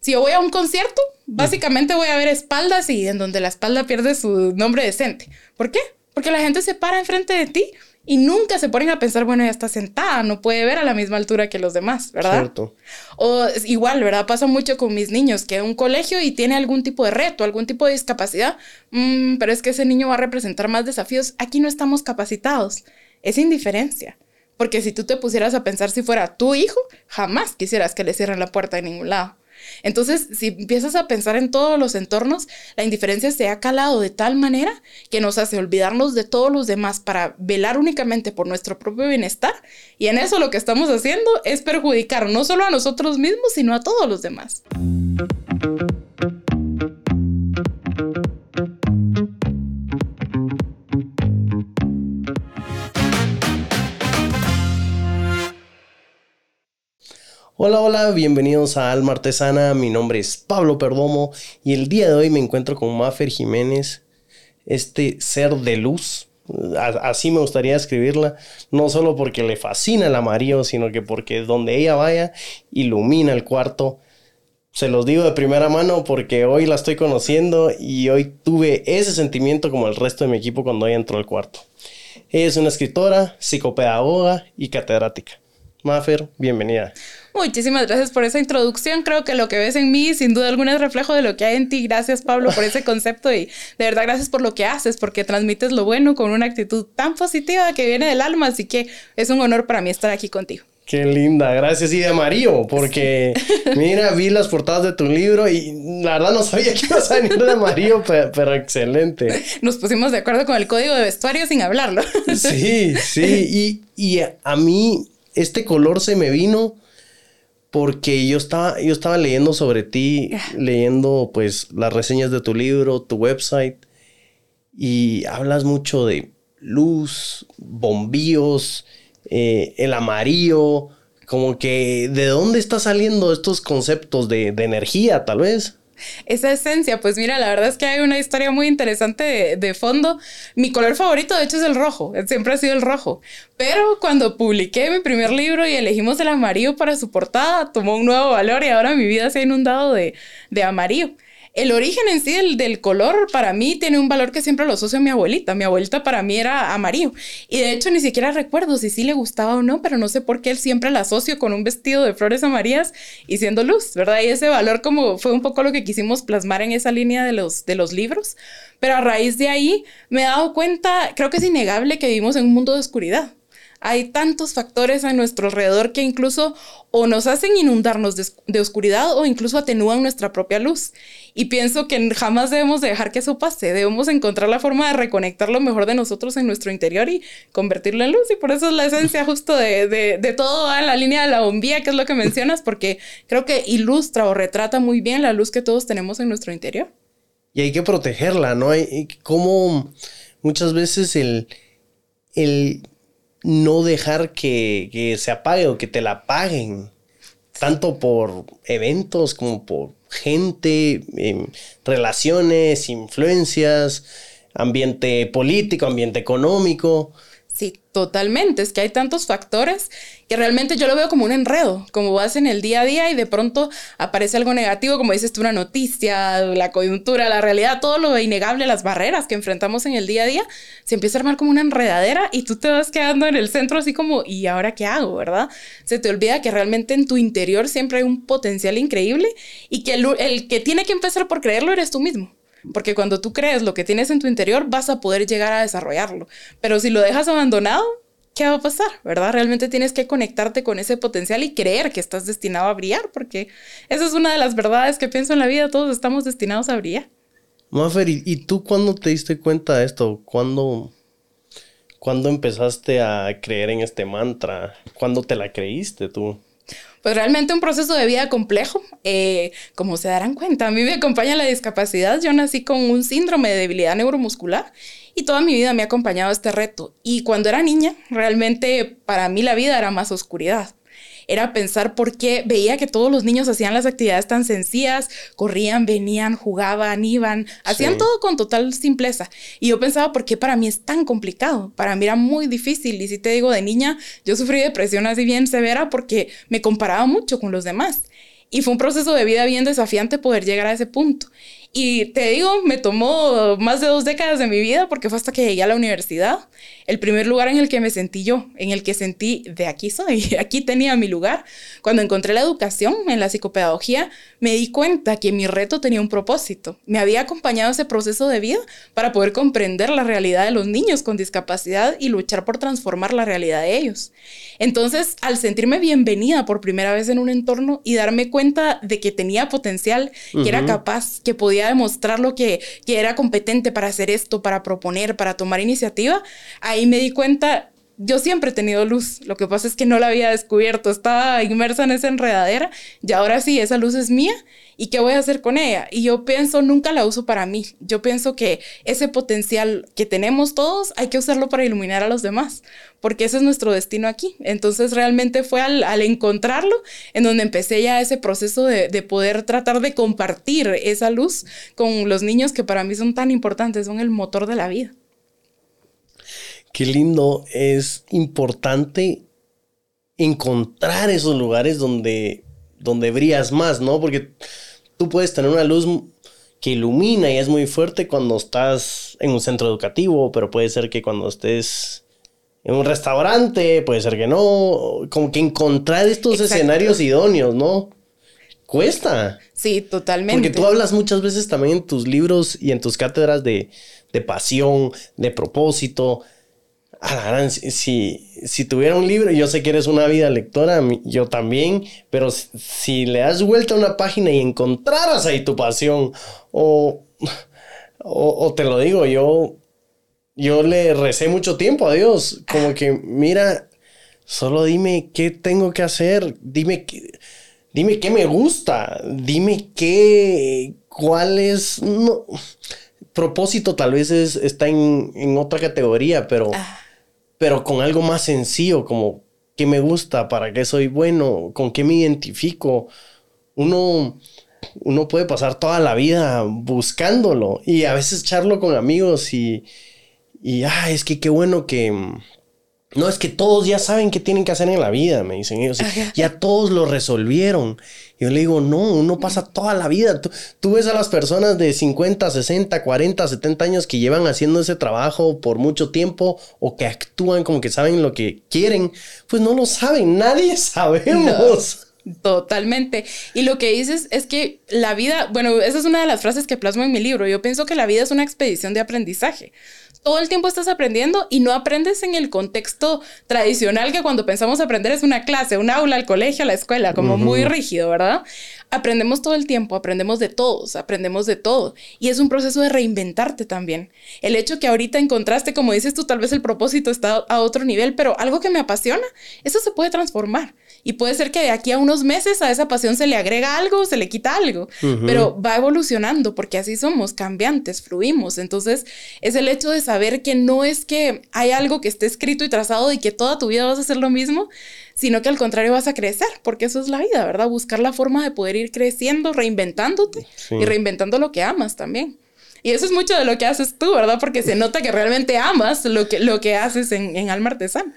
Si yo voy a un concierto, básicamente voy a ver espaldas y en donde la espalda pierde su nombre decente. ¿Por qué? Porque la gente se para enfrente de ti y nunca se ponen a pensar, bueno, ya está sentada, no puede ver a la misma altura que los demás, ¿verdad? Cierto. O igual, ¿verdad? Pasa mucho con mis niños, que un colegio y tiene algún tipo de reto, algún tipo de discapacidad, mm, pero es que ese niño va a representar más desafíos. Aquí no estamos capacitados. Es indiferencia. Porque si tú te pusieras a pensar si fuera tu hijo, jamás quisieras que le cierren la puerta de ningún lado. Entonces, si empiezas a pensar en todos los entornos, la indiferencia se ha calado de tal manera que nos hace olvidarnos de todos los demás para velar únicamente por nuestro propio bienestar. Y en eso lo que estamos haciendo es perjudicar no solo a nosotros mismos, sino a todos los demás. Hola, hola, bienvenidos a Alma Artesana. Mi nombre es Pablo Perdomo y el día de hoy me encuentro con Mafer Jiménez, este ser de luz. Así me gustaría escribirla, no solo porque le fascina el amarillo, sino que porque donde ella vaya ilumina el cuarto. Se los digo de primera mano porque hoy la estoy conociendo y hoy tuve ese sentimiento como el resto de mi equipo cuando ella entró al cuarto. Ella es una escritora, psicopedagoga y catedrática. Mafer, bienvenida. Muchísimas gracias por esa introducción. Creo que lo que ves en mí, sin duda alguna, es reflejo de lo que hay en ti. Gracias, Pablo, por ese concepto y de verdad gracias por lo que haces, porque transmites lo bueno con una actitud tan positiva que viene del alma. Así que es un honor para mí estar aquí contigo. Qué linda, gracias. Y de amarillo, porque mira, vi las portadas de tu libro y la verdad no sabía que ibas a venir de amarillo, pero, excelente. Nos pusimos de acuerdo con el código de vestuario sin hablarlo. Sí, sí, y, y a mí este color se me vino porque yo estaba, yo estaba leyendo sobre ti, leyendo pues las reseñas de tu libro, tu website, y hablas mucho de luz, bombillos, eh, el amarillo, como que de dónde están saliendo estos conceptos de, de energía, tal vez esa esencia, pues mira, la verdad es que hay una historia muy interesante de, fondo. Mi color favorito, de hecho, es el rojo, siempre ha sido el rojo. Pero cuando publiqué mi primer libro y elegimos el amarillo para su portada, tomó un nuevo valor y ahora mi vida se ha inundado de, de amarillo el origen en sí del, del, color para mí tiene un valor que siempre lo asocio a mi abuelita. Mi abuelita para mí era amarillo. Y de hecho ni siquiera recuerdo si sí le gustaba o no, pero no sé por qué él siempre la asocio con un vestido de flores amarillas y siendo luz, ¿verdad? Y ese valor como fue un poco lo que quisimos plasmar en esa línea de los, de los libros. Pero a raíz de ahí me he dado cuenta, creo que es innegable que vivimos en un mundo de oscuridad. Hay tantos factores a nuestro alrededor que incluso o nos hacen inundarnos de, oscuridad o incluso atenúan nuestra propia luz. Y pienso que jamás debemos dejar que eso pase. Debemos encontrar la forma de reconectar lo mejor de nosotros en nuestro interior y convertirlo en luz. Y por eso es la esencia justo de, de, todo en la línea de la bombilla, que es lo que mencionas, porque creo que ilustra o retrata muy bien la luz que todos tenemos en nuestro interior. Y hay que protegerla, ¿no? Hay como muchas veces el, el no dejar que, se apague o que te la paguen, tanto por eventos como por gente, em, relaciones, influencias, ambiente político, ambiente económico. Sí, totalmente. Es que hay tantos factores que realmente yo lo veo como un enredo, como vas en el día a día y de pronto aparece algo negativo, como dices tú, una noticia, la coyuntura, la realidad, todo lo innegable, las barreras que enfrentamos en el día a día, se empieza a armar como una enredadera y tú te vas quedando en el centro así como, ¿y ahora qué hago, verdad? Se te olvida que realmente en tu interior siempre hay un potencial increíble y que el, el que tiene que empezar por creerlo eres tú mismo. Porque cuando tú crees lo que tienes en tu interior, vas a poder llegar a desarrollarlo. Pero si lo dejas abandonado, ¿qué va a pasar? ¿Verdad? Realmente tienes que conectarte con ese potencial y creer que estás destinado a brillar, porque esa es una de las verdades que pienso en la vida. Todos estamos destinados a brillar. Mafer, ¿y tú cuándo te diste cuenta de esto? ¿Cuándo, ¿Cuándo empezaste a creer en este mantra? ¿Cuándo te la creíste tú? Pues realmente un proceso de vida complejo. Eh, como se darán cuenta, a mí me acompaña la discapacidad. Yo nací con un síndrome de debilidad neuromuscular y toda mi vida me ha acompañado este reto. Y cuando era niña, realmente para mí la vida era más oscuridad era pensar por qué veía que todos los niños hacían las actividades tan sencillas, corrían, venían, jugaban, iban, hacían todo con total simpleza. Y yo pensaba, ¿por qué para mí es tan complicado? Para mí era muy difícil. Y si te digo, de niña, yo sufrí depresión así bien severa porque me comparaba mucho con los demás. Y fue un proceso de vida bien desafiante poder llegar a ese punto. Y te digo, me tomó más de dos décadas de mi vida porque fue hasta que llegué a la universidad, el primer lugar en el que me sentí yo, en el que sentí de aquí soy, aquí tenía mi lugar. Cuando encontré la educación en la psicopedagogía, me di cuenta que mi reto tenía un propósito. Me había acompañado ese proceso de vida para poder comprender la realidad de los niños con discapacidad y luchar por transformar la realidad de ellos. Entonces, al sentirme bienvenida por primera vez en un entorno y darme cuenta de que tenía potencial, que era capaz, que podía demostrar lo que, que era competente para hacer esto, para proponer, para tomar iniciativa, ahí me di cuenta, yo siempre he tenido luz, lo que pasa es que no la había descubierto, estaba inmersa en esa enredadera y ahora sí, esa luz es mía. Y qué voy a hacer con ella. Y yo pienso, nunca la uso para mí, yo pienso que ese potencial que tenemos todos hay que usarlo para iluminar a los demás, porque ese es nuestro destino aquí. Entonces realmente fue al, encontrarlo en donde empecé ya ese proceso de, de poder tratar de compartir esa luz con los niños que para mí son tan importantes, son el motor de la vida qué lindo, es importante encontrar esos lugares donde, donde brillas más, ¿no? Porque tú puedes tener una luz que ilumina y es muy fuerte cuando estás en un centro educativo, pero puede ser que cuando estés en un restaurante, puede ser que no, como que encontrar estos escenarios idóneos, ¿no? Cuesta. Sí, totalmente. Porque tú hablas muchas veces también en tus libros y en tus cátedras de, de pasión, de propósito, Ah, si, si tuviera un libro, yo sé que eres una vida lectora, yo también, pero si, le das vuelta a una página y encontraras ahí tu pasión, o, o, te lo digo, yo, yo le recé mucho tiempo a Dios, como que, mira, solo dime qué tengo que hacer, dime qué, dime qué me gusta, dime qué, cuál es, no, propósito tal vez es, está en, en otra categoría, pero... Ah pero con algo más sencillo, como qué me gusta, para qué soy bueno, con qué me identifico. Uno, uno puede pasar toda la vida buscándolo y a veces charlo con amigos y, y ah, es que qué bueno que, no, es que todos ya saben qué tienen que hacer en la vida, me dicen ellos. Ya todos lo resolvieron. Yo le digo, no, uno pasa toda la vida. Tú, ves a las personas de 50, 60, 40, 70 años que llevan haciendo ese trabajo por mucho tiempo o que actúan como que saben lo que quieren. Pues no lo saben, nadie sabemos. Totalmente. Y lo que dices es que la vida, bueno, esa es una de las frases que plasmo en mi libro. Yo pienso que la vida es una expedición de aprendizaje todo el tiempo estás aprendiendo y no aprendes en el contexto tradicional que cuando pensamos aprender es una clase, un aula, el colegio, la escuela, como muy rígido, ¿verdad? Aprendemos todo el tiempo, aprendemos de todos, aprendemos de todo. Y es un proceso de reinventarte también. El hecho que ahorita encontraste, como dices tú, tal vez el propósito está a otro nivel, pero algo que me apasiona, eso se puede transformar. Y puede ser que de aquí a unos meses a esa pasión se le agrega algo, se le quita algo, pero va evolucionando porque así somos, cambiantes, fluimos. Entonces es el hecho de saber que no es que hay algo que esté escrito y trazado y que toda tu vida vas a hacer lo mismo, sino que al contrario vas a crecer, porque eso es la vida, ¿verdad? Buscar la forma de poder ir creciendo, reinventándote y reinventando lo que amas también. Y eso es mucho de lo que haces tú, ¿verdad? Porque se nota que realmente amas lo que, lo que haces en, en Alma Artesana.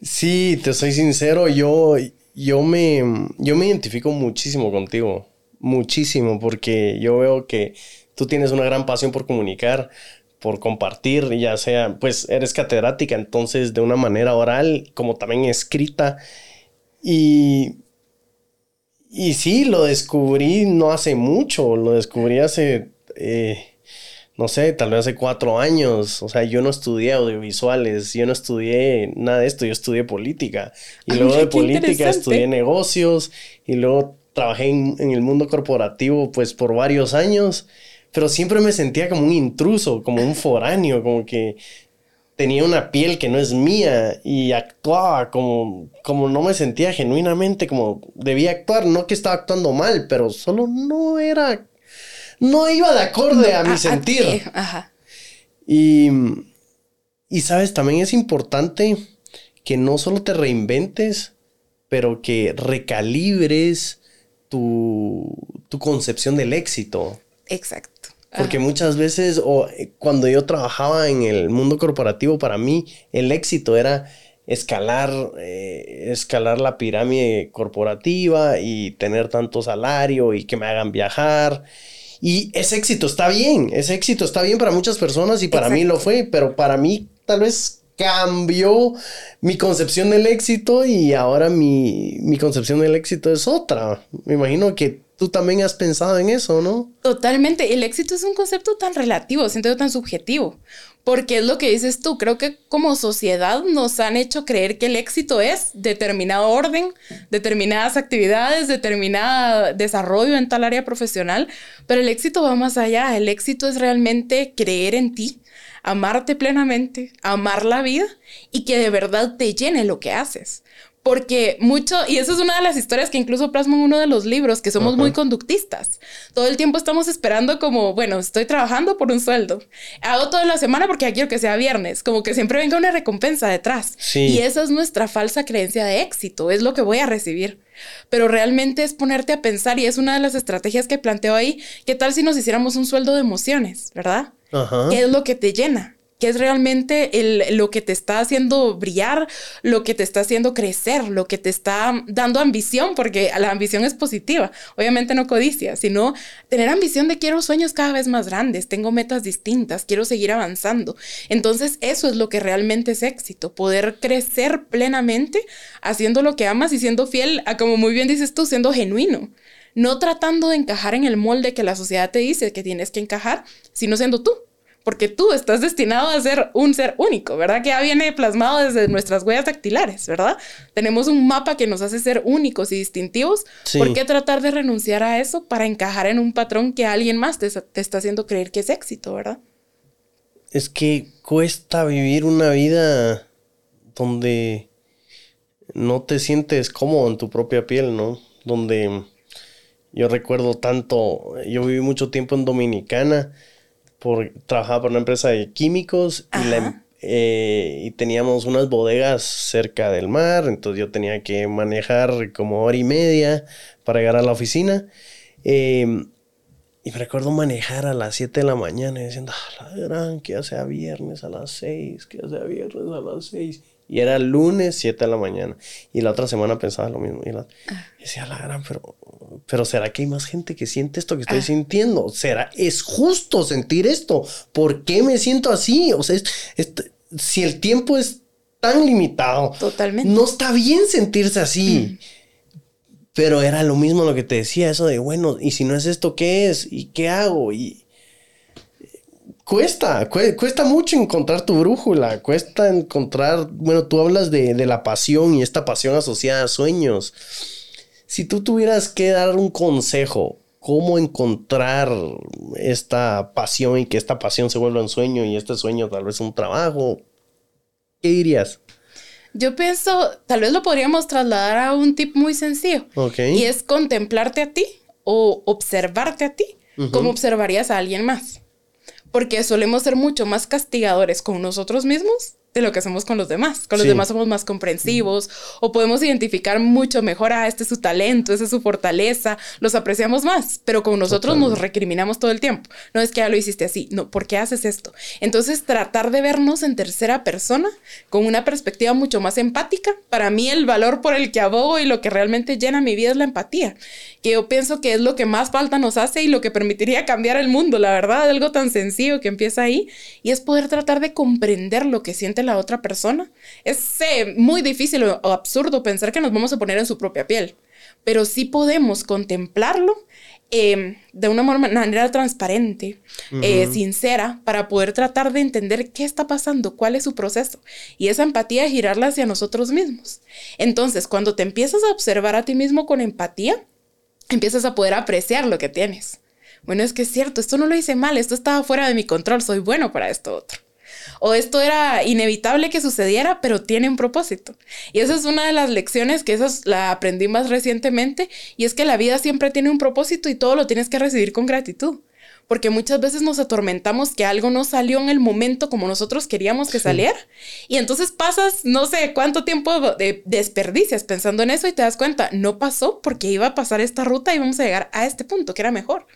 Sí, te soy sincero, yo, yo, me, yo me identifico muchísimo contigo, muchísimo, porque yo veo que tú tienes una gran pasión por comunicar, por compartir, ya sea, pues eres catedrática, entonces de una manera oral como también escrita. Y, y sí, lo descubrí no hace mucho, lo descubrí hace... Eh, no sé, tal vez hace cuatro años. O sea, yo no estudié audiovisuales, yo no estudié nada de esto, yo estudié política. Y luego de política estudié negocios y luego trabajé en, el mundo corporativo pues por varios años. Pero siempre me sentía como un intruso, como un foráneo, como que tenía una piel que no es mía y actuaba como, como no me sentía genuinamente como debía actuar. No que estaba actuando mal, pero solo no era no iba de acorde a mi sentir. Ajá. Y, y sabes, también es importante que no solo te reinventes, pero que recalibres tu, tu concepción del éxito. Exacto. Porque muchas veces, o eh, cuando yo trabajaba en el mundo corporativo, para mí el éxito era escalar, eh, escalar la pirámide corporativa y tener tanto salario y que me hagan viajar. Y ese éxito está bien, ese éxito está bien para muchas personas y para mí lo fue, pero para mí tal vez cambió mi concepción del éxito y ahora mi, mi concepción del éxito es otra. Me imagino que tú también has pensado en eso, ¿no? Totalmente. El éxito es un concepto tan relativo, siento tan subjetivo. Porque es lo que dices tú, creo que como sociedad nos han hecho creer que el éxito es determinado orden, determinadas actividades, determinado desarrollo en tal área profesional, pero el éxito va más allá, el éxito es realmente creer en ti, amarte plenamente, amar la vida y que de verdad te llene lo que haces porque mucho, y eso es una de las historias que incluso plasman uno de los libros, que somos muy conductistas. Todo el tiempo estamos esperando como, bueno, estoy trabajando por un sueldo. Hago toda la semana porque ya quiero que sea viernes, como que siempre venga una recompensa detrás. Y esa es nuestra falsa creencia de éxito, es lo que voy a recibir. Pero realmente es ponerte a pensar y es una de las estrategias que planteo ahí, ¿qué tal si nos hiciéramos un sueldo de emociones, verdad? ¿Qué es lo que te llena? Que es realmente el, lo que te está haciendo brillar, lo que te está haciendo crecer, lo que te está dando ambición, porque la ambición es positiva, obviamente no codicia, sino tener ambición de quiero sueños cada vez más grandes, tengo metas distintas, quiero seguir avanzando. Entonces eso es lo que realmente es éxito, poder crecer plenamente haciendo lo que amas y siendo fiel a, como muy bien dices tú, siendo genuino. No tratando de encajar en el molde que la sociedad te dice que tienes que encajar, sino siendo tú porque tú estás destinado a ser un ser único, ¿verdad? Que ya viene plasmado desde nuestras huellas dactilares, ¿verdad? Tenemos un mapa que nos hace ser únicos y distintivos. ¿Por qué tratar de renunciar a eso para encajar en un patrón que alguien más te, te está haciendo creer que es éxito, ¿verdad? Es que cuesta vivir una vida donde no te sientes cómodo en tu propia piel, ¿no? Donde yo recuerdo tanto, yo viví mucho tiempo en Dominicana por, trabajaba por una empresa de químicos y, em, eh, y, teníamos unas bodegas cerca del mar, entonces yo tenía que manejar como hora y media para llegar a la oficina. Em, y me recuerdo manejar a las 7 de la mañana y diciendo, ah, la gran, que ya sea viernes a las 6, que ya sea viernes a las 6. Y era lunes, 7 de la mañana. Y la otra semana pensaba lo mismo. Y, la, ah. decía, la gran, pero, pero ¿será que hay más gente que siente esto que estoy ah. sintiendo? ¿Será, es justo sentir esto? ¿Por qué me siento así? O sea, si el tiempo es tan limitado. Totalmente. No está bien sentirse así. Mm. Pero era lo mismo lo que te decía, eso de, bueno, y si no es esto, ¿qué es? ¿Y qué hago? Y, cuesta, cuesta mucho encontrar tu brújula, cuesta encontrar, bueno, tú hablas de, la pasión y esta pasión asociada a sueños. Si tú tuvieras que dar un consejo, cómo encontrar esta pasión y que esta pasión se vuelva un sueño y este sueño tal vez un trabajo, ¿qué dirías? Yo pienso, tal vez lo podríamos trasladar a un tip muy sencillo. Y es contemplarte a ti o observarte a ti, como observarías a alguien más porque solemos ser mucho más castigadores con nosotros mismos de lo que hacemos con los demás. Con los demás somos más comprensivos o podemos identificar mucho mejor, a ah, este es su talento, esa es su fortaleza, los apreciamos más, pero con nosotros nos recriminamos todo el tiempo. No es que ya lo hiciste así, no, ¿por qué haces esto? Entonces, tratar de vernos en tercera persona con una perspectiva mucho más empática. Para mí, el valor por el que abogo y lo que realmente llena mi vida es la empatía, que yo pienso que es lo que más falta nos hace y lo que permitiría cambiar el mundo, la verdad, algo tan sencillo que empieza ahí y es poder tratar de comprender lo que siente la otra persona. Es eh, muy difícil o, absurdo pensar que nos vamos a poner en su propia piel, pero sí podemos contemplarlo em, de una manera transparente, eh, sincera, para poder tratar de entender qué está pasando, cuál es su proceso. Y esa empatía girarla hacia nosotros mismos. Entonces, cuando te empiezas a observar a ti mismo con empatía, empiezas a poder apreciar lo que tienes. Bueno, es que es cierto, esto no lo hice mal, esto estaba fuera de mi control, soy bueno para esto otro o esto era inevitable que sucediera, pero tiene un propósito. Y esa es una de las lecciones que esa la aprendí más recientemente, y es que la vida siempre tiene un propósito y todo lo tienes que recibir con gratitud. Porque muchas veces nos atormentamos que algo no salió en el momento como nosotros queríamos que saliera. Y entonces pasas no sé cuánto tiempo de desperdicias pensando en eso y te das cuenta, no pasó porque iba a pasar esta ruta y vamos a llegar a este punto que era mejor.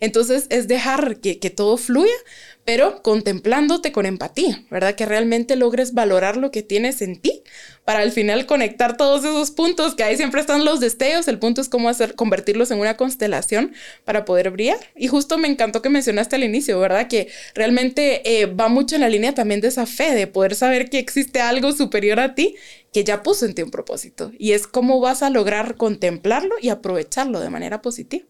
Entonces es dejar que, que todo fluya, pero contemplándote con empatía, ¿verdad? Que realmente logres valorar lo que tienes en ti para al final conectar todos esos puntos que ahí siempre están los destellos. El punto es cómo hacer, convertirlos en una constelación para poder brillar. Y justo me encantó que mencionaste al inicio, ¿verdad? Que realmente eh, va mucho en la línea también de esa fe, de poder saber que existe algo superior a ti que ya puso en ti un propósito. Y es cómo vas a lograr contemplarlo y aprovecharlo de manera positiva.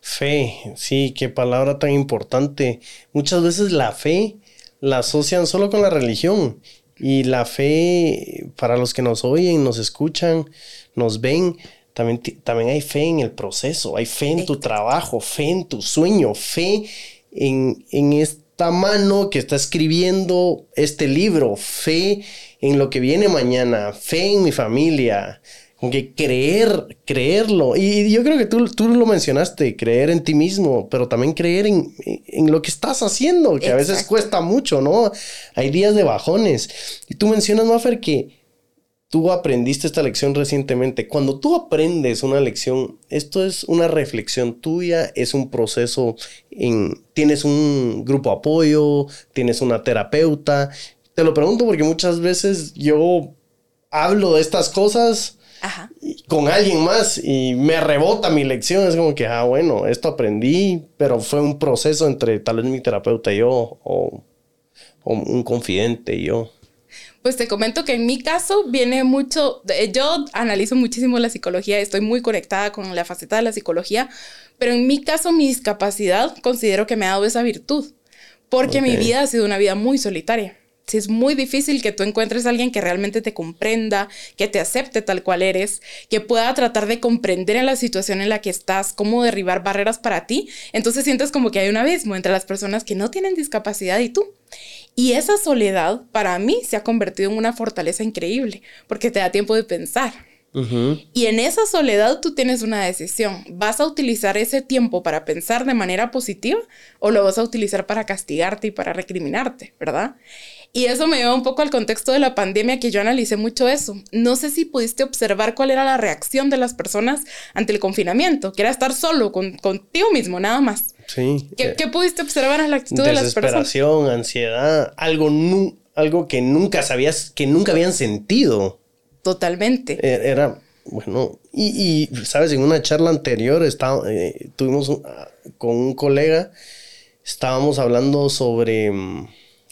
Fe, sí, qué palabra tan importante. Muchas veces la fe la asocian solo con la religión y la fe, para los que nos oyen, nos escuchan, nos ven, también, también hay fe en el proceso, hay fe en tu trabajo, fe en tu sueño, fe en, en esta mano que está escribiendo este libro, fe en lo que viene mañana, fe en mi familia, que creer, creerlo. Y yo creo que tú, tú lo mencionaste, creer en ti mismo, pero también creer en, en lo que estás haciendo, que a veces cuesta mucho, ¿no? Hay días de bajones. Y tú mencionas, Maffer, que tú aprendiste esta lección recientemente. Cuando tú aprendes una lección, esto es una reflexión tuya, es un proceso en, tienes un grupo de apoyo, tienes una terapeuta. Te lo pregunto porque muchas veces yo hablo de estas cosas con alguien más y me rebota mi lección. Es como que, ah, bueno, esto aprendí, pero fue un proceso entre tal vez mi terapeuta y yo o, o un confidente y yo. Pues te comento que en mi caso viene mucho, yo analizo muchísimo la psicología, estoy muy conectada con la faceta de la psicología, pero en mi caso mi discapacidad considero que me ha dado esa virtud, porque mi vida ha sido una vida muy solitaria si es muy difícil que tú encuentres a alguien que realmente te comprenda, que te acepte tal cual eres, que pueda tratar de comprender en la situación en la que estás, cómo derribar barreras para ti, entonces sientes como que hay un abismo entre las personas que no tienen discapacidad y tú. Y esa soledad para mí se ha convertido en una fortaleza increíble, porque te da tiempo de pensar, y en esa soledad tú tienes una decisión. ¿Vas a utilizar ese tiempo para pensar de manera positiva o lo vas a utilizar para castigarte y para recriminarte, verdad? Y eso me lleva un poco al contexto de la pandemia que yo analicé mucho eso. No sé si pudiste observar cuál era la reacción de las personas ante el confinamiento, que era estar solo con, contigo mismo, nada más. Sí. ¿Qué, eh, pudiste observar en la actitud de las personas? Desesperación, ansiedad, algo, algo que nunca sabías, que nunca habían sentido. Totalmente. E, era, bueno, y, sabes, en una charla anterior estaba, eh, tuvimos ah, con un colega, estábamos hablando sobre mm,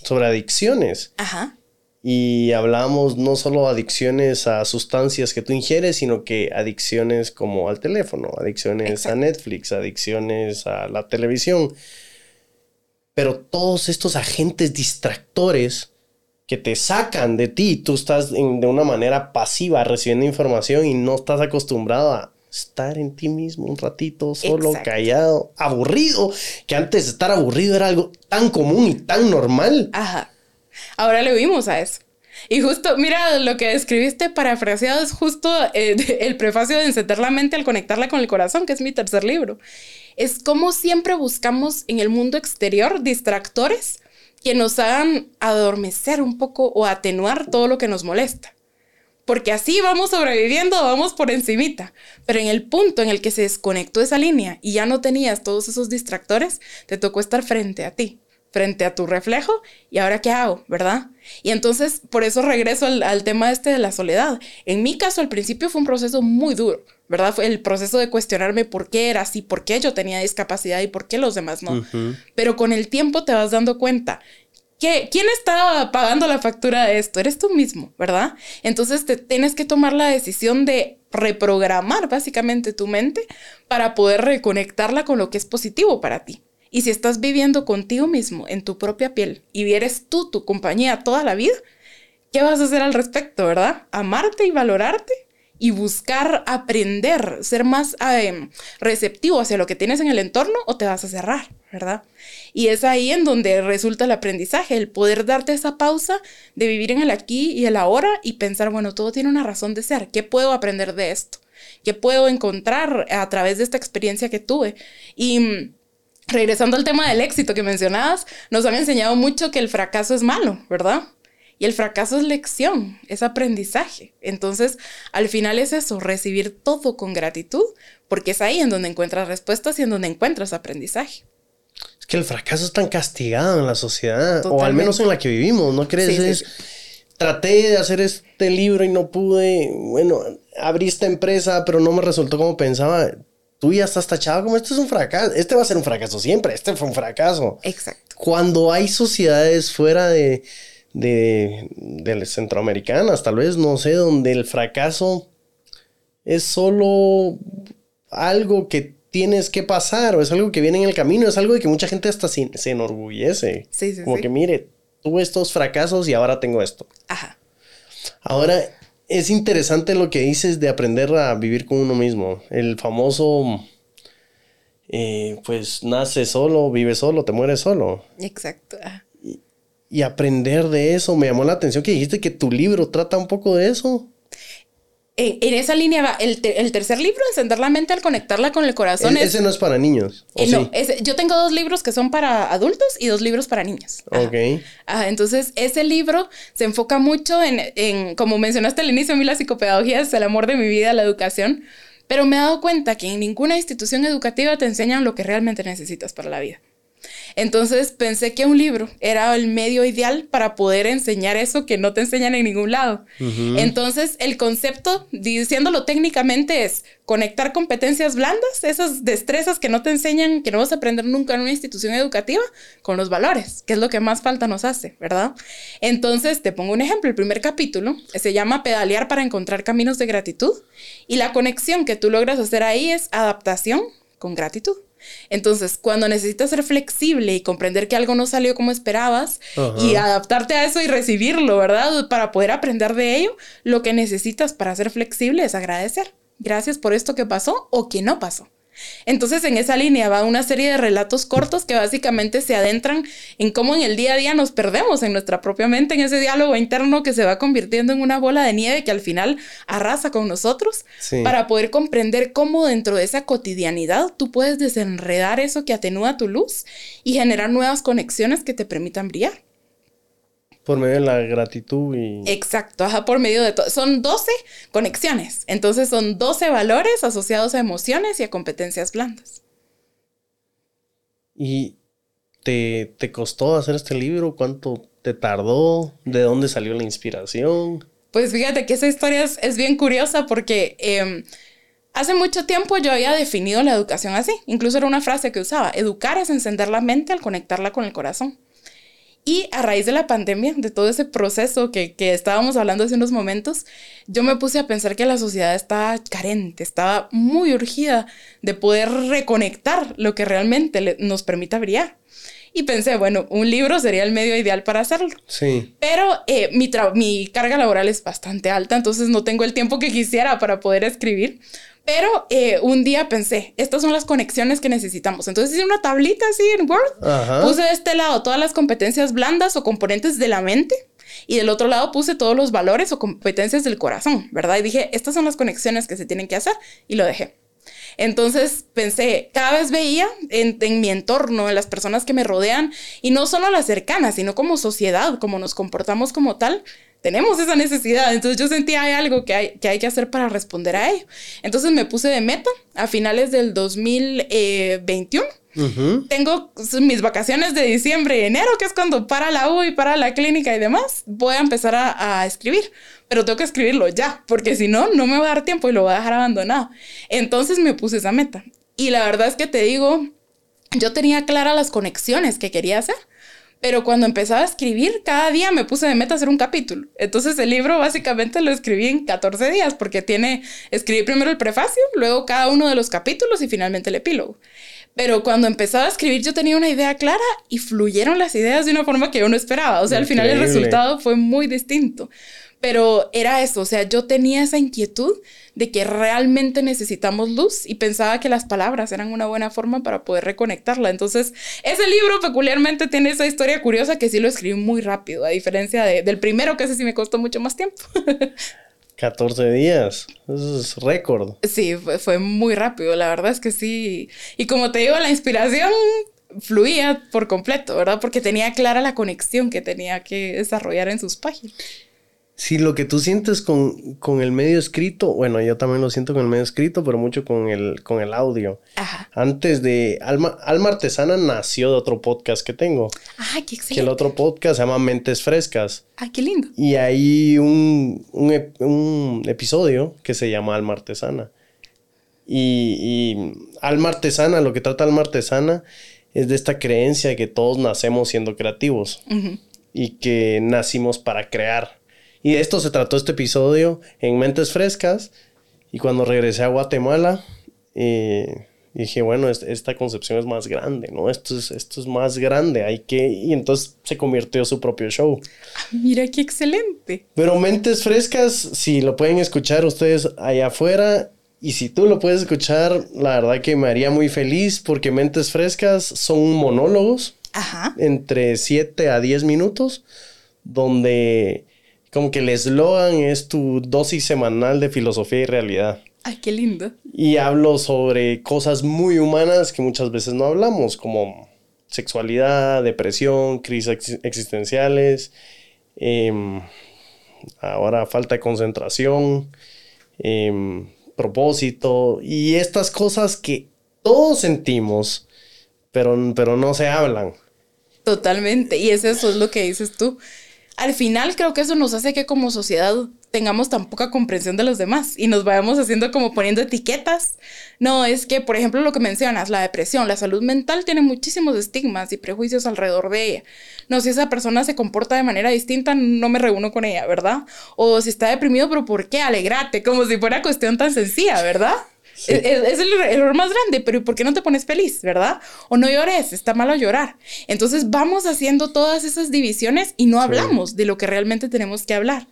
sobre adicciones. Ajá. Y hablamos no solo adicciones a sustancias que tú ingieres, sino que adicciones como al teléfono, adicciones a Netflix, adicciones a la televisión. Pero todos estos agentes distractores que te sacan de ti, tú estás de una manera pasiva recibiendo información y no estás acostumbrado a estar en ti mismo un ratito, solo, callado, aburrido, que antes estar aburrido era algo tan común y tan normal. Ajá. Ahora le vimos a eso. Y justo, mira, lo que escribiste parafraseado es justo eh, el prefacio de encender la mente al conectarla con el corazón, que es mi tercer libro. Es como siempre buscamos en el mundo exterior distractores que nos hagan adormecer un poco o atenuar todo lo que nos molesta porque así vamos sobreviviendo, vamos por encimita. Pero en el punto en el que se desconectó esa línea y ya no tenías todos esos distractores, te tocó estar frente a ti, frente a tu reflejo, y ahora qué hago, ¿verdad? Y entonces, por eso regreso al, tema este de la soledad. En mi caso, al principio fue un proceso muy duro, ¿verdad? Fue el proceso de cuestionarme por qué era así, por qué yo tenía discapacidad y por qué los demás no. Pero con el tiempo te vas dando cuenta ¿Quién está pagando la factura de esto? Eres tú mismo, ¿verdad? Entonces te tienes que tomar la decisión de reprogramar básicamente tu mente para poder reconectarla con lo que es positivo para ti. Y si estás viviendo contigo mismo en tu propia piel y eres tú tu compañía toda la vida, ¿qué vas a hacer al respecto, verdad? Amarte y valorarte y buscar aprender, ser más eh, receptivo hacia lo que tienes en el entorno o te vas a cerrar, ¿verdad? Y es ahí en donde resulta el aprendizaje, el poder darte esa pausa de vivir en el aquí y el ahora y pensar, bueno, todo tiene una razón de ser, ¿qué puedo aprender de esto? ¿Qué puedo encontrar a través de esta experiencia que tuve? Y mm, regresando al tema del éxito que mencionabas, nos han enseñado mucho que el fracaso es malo, ¿verdad? Y el fracaso es lección, es aprendizaje. Entonces, al final es eso, recibir todo con gratitud, porque es ahí en donde encuentras respuestas y en donde encuentras aprendizaje. Es que el fracaso es tan castigado en la sociedad, o al menos en la que vivimos, ¿no crees? Traté de hacer este libro y no pude. Bueno, abrí esta empresa, pero no me resultó como pensaba. Tú ya estás tachado como esto es un fracaso. Este va a ser un fracaso siempre. Este fue un fracaso. Exacto. Cuando hay sociedades fuera de, de, de centroamericanas, tal vez, no sé, donde el fracaso es solo algo que tienes que pasar o es algo que viene en el camino, es algo de que mucha gente hasta se, se enorgullece. Sí, sí, Como que mire, tuve estos fracasos y ahora tengo esto. Ajá. Ahora, es interesante lo que dices de aprender a vivir con uno mismo. El famoso, eh, pues, nace solo, vive solo, te mueres solo. Exacto. Y aprender de eso, me llamó la atención que dijiste que tu libro trata un poco de eso en, esa línea va el, tercer libro, Encender la mente al conectarla con el corazón. ese no es para niños. Eh, no, yo tengo dos libros que son para adultos y dos libros para niños. Ok. entonces, ese libro se enfoca mucho en, en, como mencionaste al inicio, a mí la psicopedagogía es el amor de mi vida, la educación. Pero me he dado cuenta que en ninguna institución educativa te enseñan lo que realmente necesitas para la vida. Entonces pensé que un libro era el medio ideal para poder enseñar eso que no te enseñan en ningún lado. Entonces el concepto, diciéndolo técnicamente, es conectar competencias blandas, esas destrezas que no te enseñan, que no vas a aprender nunca en una institución educativa, con los valores, que es lo que más falta nos hace, ¿verdad? Entonces te pongo un ejemplo. El primer capítulo se llama Pedalear para encontrar caminos de gratitud y la conexión que tú logras hacer ahí es adaptación con gratitud. Entonces, cuando necesitas ser flexible y comprender que algo no salió como esperabas y adaptarte a eso y recibirlo, ¿verdad? Para poder aprender de ello, lo que necesitas para ser flexible es agradecer. Gracias por esto que pasó o que no pasó. Entonces en esa línea va una serie de relatos cortos que básicamente se adentran en cómo en el día a día nos perdemos en nuestra propia mente, en ese diálogo interno que se va convirtiendo en una bola de nieve que al final arrasa con nosotros, para poder comprender cómo dentro de esa cotidianidad tú puedes desenredar eso que atenúa tu luz y generar nuevas conexiones que te permitan brillar. Por medio de la gratitud y... Exacto, ajá, por medio de todo. Son 12 conexiones. Entonces son 12 valores asociados a emociones y a competencias blandas. ¿Y te, costó hacer este libro? ¿Cuánto te tardó? ¿De dónde salió la inspiración? Pues fíjate que esa historia es, bien curiosa porque em, hace mucho tiempo yo había definido la educación así. Incluso era una frase que usaba. Educar es encender la mente al conectarla con el corazón. Y a raíz de la pandemia, de todo ese proceso que, estábamos hablando hace unos momentos, yo me puse a pensar que la sociedad estaba carente, estaba muy urgida de poder reconectar lo que realmente nos permita brillar. Y pensé, bueno, un libro sería el medio ideal para hacerlo. Sí. Pero eh, mi, mi carga laboral es bastante alta, entonces no tengo el tiempo que quisiera para poder escribir. Pero eh, un día pensé, estas son las conexiones que necesitamos. Entonces hice una tablita así en Word. Puse de este lado todas las competencias blandas o componentes de la mente. Y del otro lado puse todos los valores o competencias del corazón, ¿verdad? Y dije, estas son las conexiones que se tienen que hacer. Y lo dejé. Entonces pensé, cada vez veía en, mi entorno, en las personas que me rodean, y no solo las cercanas, sino como sociedad, como nos comportamos como tal, tenemos esa necesidad. Entonces yo sentía hay algo que hay, que hay que hacer para responder a ello. Entonces me puse de meta a finales del 2021. Tengo mis vacaciones de diciembre y enero, que es cuando para la U y para la clínica y demás, voy a empezar a, escribir. Pero tengo que escribirlo ya, porque si no, no me va a dar tiempo y lo voy a dejar abandonado. Entonces me puse esa meta. Y la verdad es que te digo, yo tenía claras las conexiones que quería hacer pero cuando empezaba a escribir, cada día me puse de meta hacer un capítulo. Entonces el libro básicamente lo escribí en 14 días porque tiene, escribí primero el prefacio, luego cada uno de los capítulos y finalmente el epílogo. Pero cuando empezaba a escribir yo tenía una idea clara y fluyeron las ideas de una forma que yo no esperaba. O sea, al final el resultado fue muy distinto. Pero era eso, o sea, yo tenía esa inquietud de que realmente necesitamos luz y pensaba que las palabras eran una buena forma para poder reconectarla. Entonces, ese libro peculiarmente tiene esa historia curiosa que sí lo escribí muy rápido, a diferencia del primero que ese sí me costó mucho más tiempo. 14 días, eso es récord. Sí, fue, fue, muy rápido, la verdad es que sí. Y como te digo, la inspiración fluía por completo, ¿verdad? Porque tenía clara la conexión que tenía que desarrollar en sus páginas. Sí, lo que tú sientes con, con, el medio escrito, bueno, yo también lo siento con el medio escrito, pero mucho con el, con el audio. Ajá. Antes de Alma, Alma Artesana nació de otro podcast que tengo. Ay, qué excelente. Que el otro podcast se llama Mentes Frescas. Ay, qué lindo. Y hay un, un, un episodio que se llama Alma Artesana. Y, y Alma Artesana, lo que trata Alma Artesana es de esta creencia de que todos nacemos siendo creativos y que nacimos para crear. Y de esto se trató este episodio en Mentes Frescas. Y cuando regresé a Guatemala, eh, dije, bueno, esta concepción es más grande, ¿no? Esto es, esto es más grande, hay que... Y entonces se convirtió su propio show. Mira, qué excelente. Pero Mentes Frescas, si lo pueden escuchar ustedes allá afuera, y si tú lo puedes escuchar, la verdad que me haría muy feliz porque Mentes Frescas son monólogos entre 7 a 10 minutos donde como que el eslogan es tu dosis semanal de filosofía y realidad. Ay, qué lindo. Y hablo sobre cosas muy humanas que muchas veces no hablamos, como sexualidad, depresión, crisis existenciales, em, ahora falta de concentración, em, propósito y estas cosas que todos sentimos, pero, pero no se hablan. Totalmente. Y eso es lo que dices tú al final creo que eso nos hace que como sociedad tengamos tan poca comprensión de los demás y nos vayamos haciendo como poniendo etiquetas. No, es que, por ejemplo, lo que mencionas, la depresión, la salud mental tiene muchísimos estigmas y prejuicios alrededor de ella. No, si esa persona se comporta de manera distinta, no me reúno con ella, ¿verdad? O si está deprimido, pero ¿por qué? Alegrate, como si fuera cuestión tan sencilla, ¿verdad? Es, el error más grande, pero ¿por qué no te pones feliz, verdad? O no llores, está malo llorar. Entonces vamos haciendo todas esas divisiones y no hablamos de lo que realmente tenemos que hablar.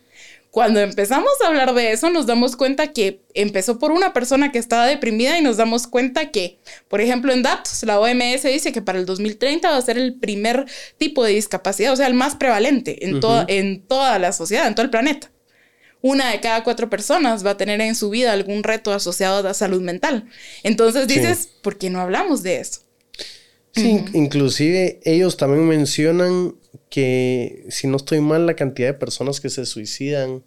Cuando empezamos a hablar de eso, nos damos cuenta que empezó por una persona que estaba deprimida y nos damos cuenta que, por ejemplo, en datos, la OMS dice que para el 2030 va a ser el primer tipo de discapacidad, o sea, el más prevalente en, en toda la sociedad, en todo el planeta una de cada cuatro personas va a tener en su vida algún reto asociado a la salud mental. Entonces dices, ¿por qué no hablamos de eso? Sí, inclusive ellos también mencionan que, si no estoy mal, la cantidad de personas que se suicidan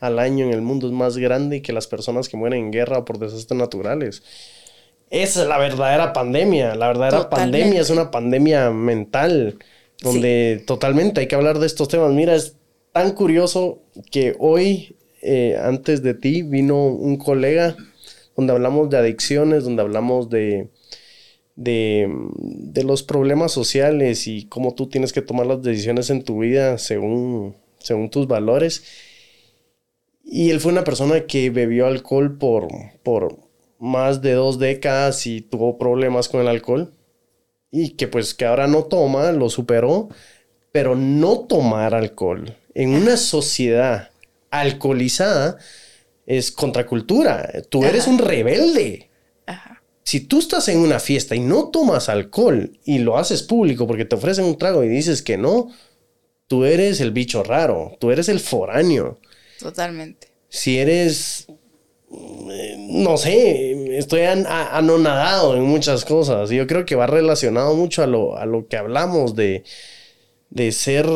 al año en el mundo es más grande que las personas que mueren en guerra o por desastres naturales. Esa es la verdadera pandemia. La verdadera pandemia es una pandemia mental, donde totalmente hay que hablar de estos temas. Mira, es tan curioso que hoy, eh, antes de ti, vino un colega donde hablamos de adicciones, donde hablamos de, de, los problemas sociales y cómo tú tienes que tomar las decisiones en tu vida según, según tus valores. Y él fue una persona que bebió alcohol por, por más de dos décadas y tuvo problemas con el alcohol. Y que pues que ahora no toma, lo superó, pero no tomar alcohol en una sociedad alcoholizada es contracultura. Tú eres un rebelde. Si tú estás en una fiesta y no tomas alcohol y lo haces público porque te ofrecen un trago y dices que no, tú eres el bicho raro, tú eres el foráneo. Totalmente. Si eres, no sé, estoy anonadado en muchas cosas. Yo creo que va relacionado mucho a lo, a lo que hablamos de, de ser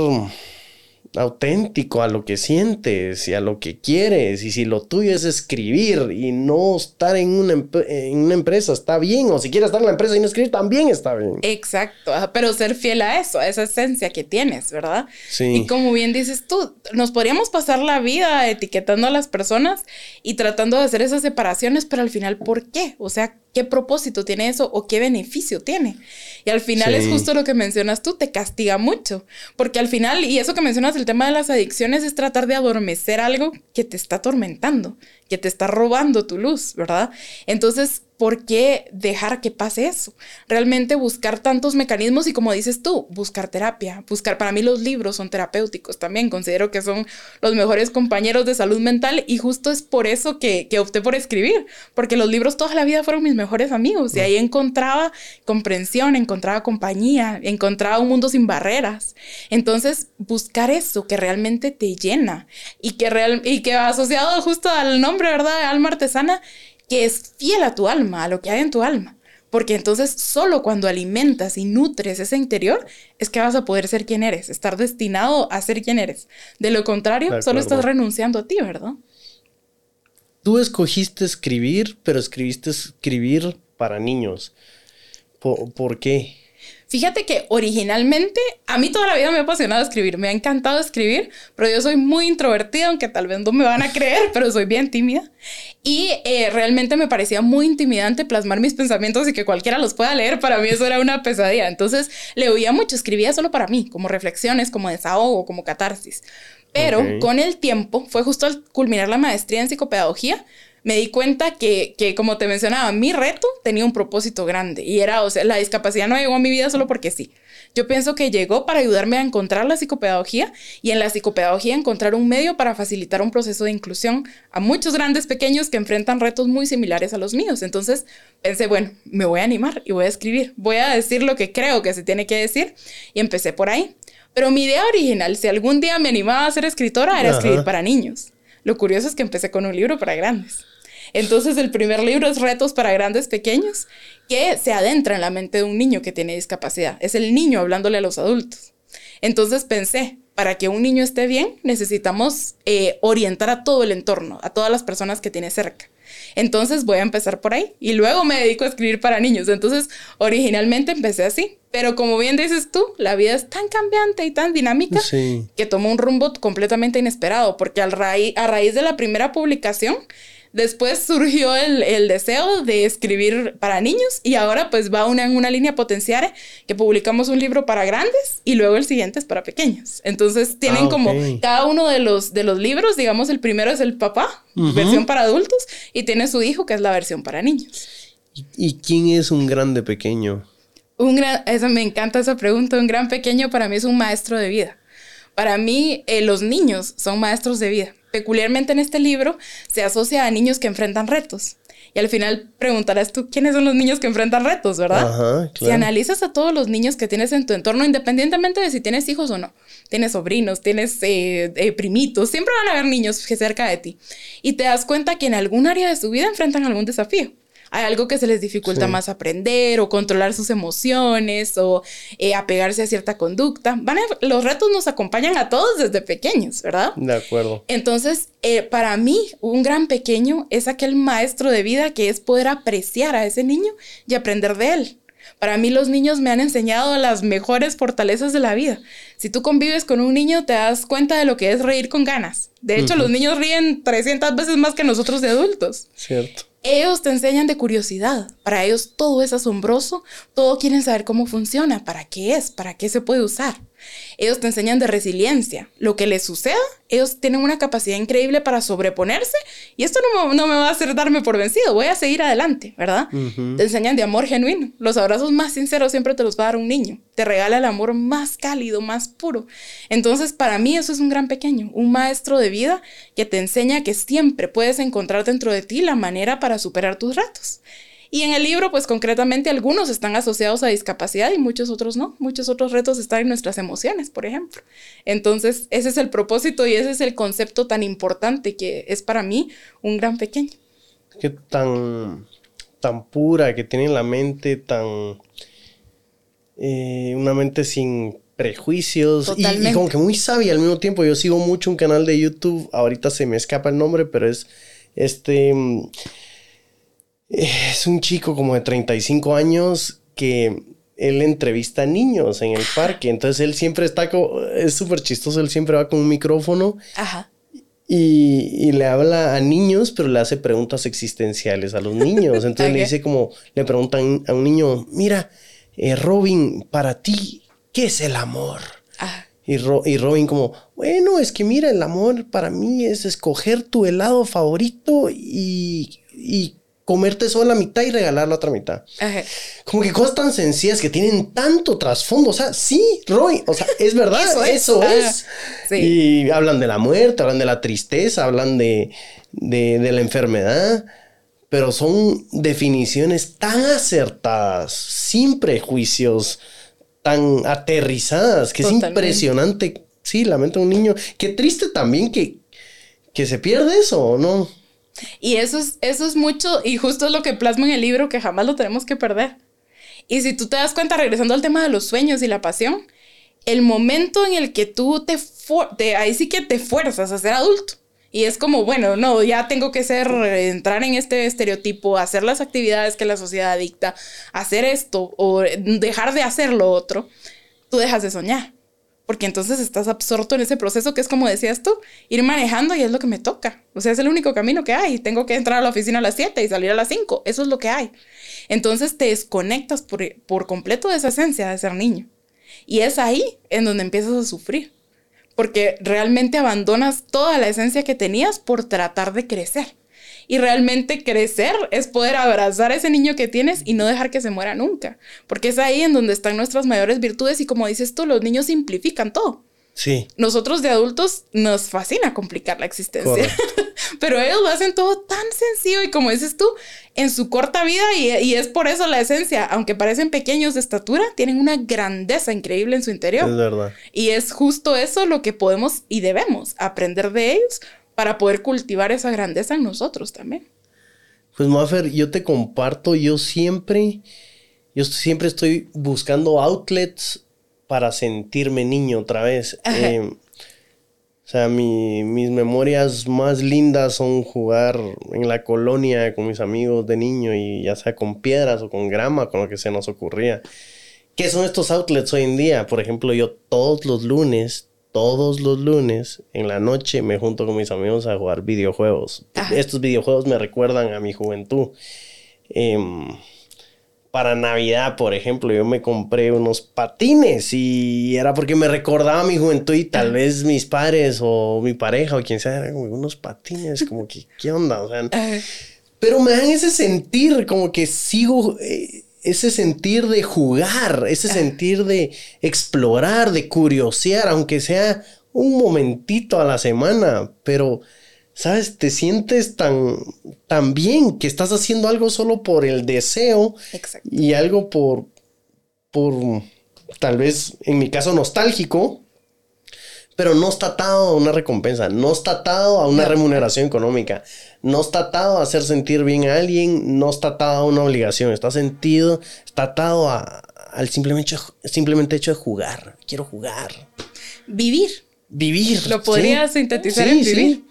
auténtico a lo que sientes y a lo que quieres. Y si lo tuyo es escribir y no estar en una, en una empresa, está bien. O si quieres estar en la empresa y no escribir, también está bien. Exacto. Pero ser fiel a eso, a esa esencia que tienes, ¿verdad? Sí. Y como bien dices tú, nos podríamos pasar la vida etiquetando a las personas y tratando de hacer esas separaciones, pero al final, ¿por qué? O sea, ¿qué propósito tiene eso o qué beneficio tiene? Y al final es justo lo que mencionas tú, te castiga mucho. Porque al final, y eso que mencionas el tema de las adicciones es tratar de adormecer algo que te está atormentando, que te está robando tu luz, ¿verdad? Entonces, ¿por qué dejar que pase eso? Realmente buscar tantos mecanismos y como dices tú, buscar terapia, buscar, para mí los libros son terapéuticos también, considero que son los mejores compañeros de salud mental y justo es por eso que, que opté por escribir, porque los libros toda la vida fueron mis mejores amigos y ahí encontraba comprensión, encontraba compañía, encontraba un mundo sin barreras. Entonces, buscar eso que realmente te llena y que, real, y que asociado justo al nombre, ¿verdad? Alma artesana, que es fiel a tu alma, a lo que hay en tu alma. Porque entonces solo cuando alimentas y nutres ese interior es que vas a poder ser quien eres, estar destinado a ser quien eres. De lo contrario, solo estás renunciando a ti, ¿verdad? Tú escogiste escribir, pero escribiste escribir para niños. ¿Por, qué? Fíjate que originalmente a mí toda la vida me ha apasionado escribir, me ha encantado escribir, pero yo soy muy introvertida, aunque tal vez no me van a creer, pero soy bien tímida. Y eh, realmente me parecía muy intimidante plasmar mis pensamientos y que cualquiera los pueda leer. Para mí eso era una pesadilla. Entonces le oía mucho, escribía solo para mí, como reflexiones, como desahogo, como catarsis. Pero con el tiempo, fue justo al culminar la maestría en psicopedagogía, me di cuenta que, que, como te mencionaba, mi reto tenía un propósito grande y era, o sea, la discapacidad no llegó a mi vida solo porque sí. Yo pienso que llegó para ayudarme a encontrar la psicopedagogía y en la psicopedagogía encontrar un medio para facilitar un proceso de inclusión a muchos grandes pequeños que enfrentan retos muy similares a los míos. Entonces pensé, bueno, me voy a animar y voy a escribir, voy a decir lo que creo que se tiene que decir y empecé por ahí. Pero mi idea original, si algún día me animaba a ser escritora, era escribir para niños. Lo curioso es que empecé con un libro para grandes. Entonces el primer libro es Retos para Grandes Pequeños, que se adentra en la mente de un niño que tiene discapacidad. Es el niño hablándole a los adultos. Entonces pensé, para que un niño esté bien, necesitamos eh, orientar a todo el entorno, a todas las personas que tiene cerca. Entonces voy a empezar por ahí y luego me dedico a escribir para niños. Entonces, originalmente empecé así, pero como bien dices tú, la vida es tan cambiante y tan dinámica que tomó un rumbo completamente inesperado, porque al a raíz de la primera publicación, Después surgió el, deseo de escribir para niños y ahora pues va una, en una línea potencial que publicamos un libro para grandes y luego el siguiente es para pequeños. Entonces tienen ah, como cada uno de los, de los libros, digamos, el primero es el papá, versión para adultos, y tiene su hijo que es la versión para niños. ¿Y quién es un grande pequeño? Un gran, eso me encanta esa pregunta. Un gran pequeño para mí es un maestro de vida. Para mí, eh, los niños son maestros de vida peculiarmente en este libro se asocia a niños que enfrentan retos. Y al final preguntarás tú, ¿quiénes son los niños que enfrentan retos, verdad? Ajá, Si analizas a todos los niños que tienes en tu entorno, independientemente de si tienes hijos o no, tienes sobrinos, tienes eh, eh, primitos, siempre van a haber niños cerca de ti. Y te das cuenta que en algún área de su vida enfrentan algún desafío hay algo que se les dificulta más aprender o controlar sus emociones o eh, apegarse a cierta conducta. Van los retos nos acompañan a todos desde pequeños, ¿verdad? De acuerdo. Entonces, eh, para mí, un gran pequeño es aquel maestro de vida que es poder apreciar a ese niño y aprender de él. Para mí los niños me han enseñado las mejores fortalezas de la vida. Si tú convives con un niño, te das cuenta de lo que es reír con ganas. De hecho, los niños ríen 300 veces más que nosotros de adultos. Cierto. Ellos te enseñan de curiosidad. Para ellos todo es asombroso, todo quieren saber cómo funciona, para qué es, para qué se puede usar. Ellos te enseñan de resiliencia. Lo que les suceda, ellos tienen una capacidad increíble para sobreponerse y esto no, no me va a hacer darme por vencido, voy a seguir adelante, ¿verdad? Te enseñan de amor genuino. Los abrazos más sinceros siempre te los va a dar un niño. Te regala el amor más cálido, más puro. Entonces, para mí eso es un gran pequeño, un maestro de vida que te enseña que siempre puedes encontrar dentro de ti la manera para superar tus retos. Y en el libro, pues concretamente algunos están asociados a discapacidad y muchos otros no. Muchos otros retos están en nuestras emociones, por ejemplo. Entonces, ese es el propósito y ese es el concepto tan importante que es para mí un gran pequeño. Qué tan, tan pura, que tiene la mente tan... Eh, una mente sin prejuicios y, y, como que muy sabia al mismo tiempo. Yo sigo mucho un canal de YouTube, ahorita se me escapa el nombre, pero es este es un chico como de 35 años que él entrevista a niños en el parque. Entonces él siempre está como, es súper chistoso, él siempre va con un micrófono. Ajá. Y, le habla a niños, pero le hace preguntas existenciales a los niños. Entonces le dice como, le preguntan a un niño, mira, eh, Robin, para ti, ¿qué es el amor? Y, y, Robin como, bueno, es que mira, el amor para mí es escoger tu helado favorito y, y comerte solo la mitad y regalar la otra mitad. Como que cosas tan sencillas que tienen tanto trasfondo. O sea, sí, Roy, o sea, es verdad, eso es. Y hablan de la muerte, hablan de la tristeza, hablan de, de, la enfermedad, pero son definiciones tan acertadas, sin prejuicios, tan aterrizadas, que es impresionante. Sí, lamento un niño. Qué triste también que, que se pierde eso, ¿no? Y eso es, eso es mucho, y justo es lo que plasma en el libro, que jamás lo tenemos que perder. Y si tú te das cuenta, regresando al tema de los sueños y la pasión, el momento en el que tú te, te ahí sí que te fuerzas a ser adulto. Y es como, bueno, no, ya tengo que ser, entrar en este estereotipo, hacer las actividades que la sociedad dicta, hacer esto o dejar de hacer lo otro, tú dejas de soñar porque entonces estás absorto en ese proceso que es como decías tú, ir manejando y es lo que me toca. O sea, es el único camino que hay. Tengo que entrar a la oficina a las 7 y salir a las 5. Eso es lo que hay. Entonces te desconectas por, por completo de esa esencia de ser niño. Y es ahí en donde empiezas a sufrir. Porque realmente abandonas toda la esencia que tenías por tratar de crecer. Y realmente crecer es poder abrazar a ese niño que tienes y no dejar que se muera nunca. Porque es ahí en donde están nuestras mayores virtudes y como dices tú, los niños simplifican todo. Sí. Nosotros de adultos nos fascina complicar la existencia. Pero ellos lo hacen todo tan sencillo y como dices tú, en su corta vida y, y, es por eso la esencia, aunque parecen pequeños de estatura, tienen una grandeza increíble en su interior. Es verdad. Y es justo eso lo que podemos y debemos aprender de ellos para poder cultivar esa grandeza en nosotros también. Pues Maffer, yo te comparto, yo siempre, yo siempre estoy buscando outlets para sentirme niño otra vez. Eh, o sea, mis memorias más lindas son jugar en la colonia con mis amigos de niño y ya sea con piedras o con grama, con lo que se nos ocurría. ¿Qué son estos outlets hoy en día? Por ejemplo, yo todos los lunes todos los lunes en la noche me junto con mis amigos a jugar videojuegos. Estos videojuegos me recuerdan a mi juventud. Em, para Navidad, por ejemplo, yo me compré unos patines y era porque me recordaba mi juventud y tal vez mis padres o mi pareja o quien sea, eran unos patines, como que, ¿qué onda? O sea, pero me dan ese sentir como que sigo... Eh, ese sentir de jugar, ese sentir de explorar, de curiosear, aunque sea un momentito a la semana, pero, ¿sabes? Te sientes tan, tan bien que estás haciendo algo solo por el deseo y algo por, por, tal vez, en mi caso, nostálgico, pero no está atado a una recompensa, no está atado a una remuneración económica, no está atado a hacer sentir bien a alguien, no está atado a una obligación, está sentido, está atado al simplemente, simplemente hecho de jugar. Quiero jugar. Vivir. Vivir. Lo podría sintetizar en vivir.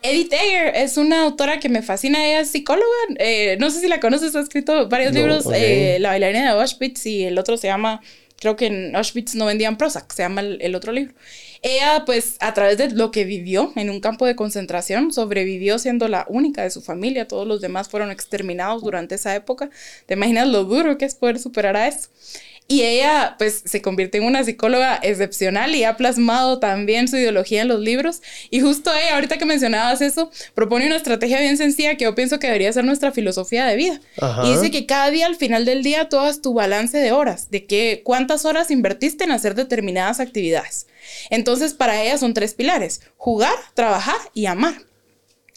Edith Eger es una autora que me fascina, ella es psicóloga, eh, no sé si la conoces, ha escrito varios libros, eh, La bailarina de Auschwitz y el otro se llama, creo que en Auschwitz no vendían Prozac, se llama el otro libro. Ella, pues, a través de lo que vivió en un campo de concentración, sobrevivió siendo la única de su familia. Todos los demás fueron exterminados durante esa época. ¿Te imaginas lo duro que es poder superar a eso? Y ella, pues, se convirtió en una psicóloga excepcional y ha plasmado también su ideología en los libros. Y justo ella, ahorita que mencionabas eso, propone una estrategia bien sencilla que yo pienso que debería ser nuestra filosofía de vida. Y dice que cada día, al final del día, tú hagas tu balance de horas, de que cuántas horas invertiste en hacer determinadas actividades. Entonces, para ella son tres pilares, jugar, trabajar y amar.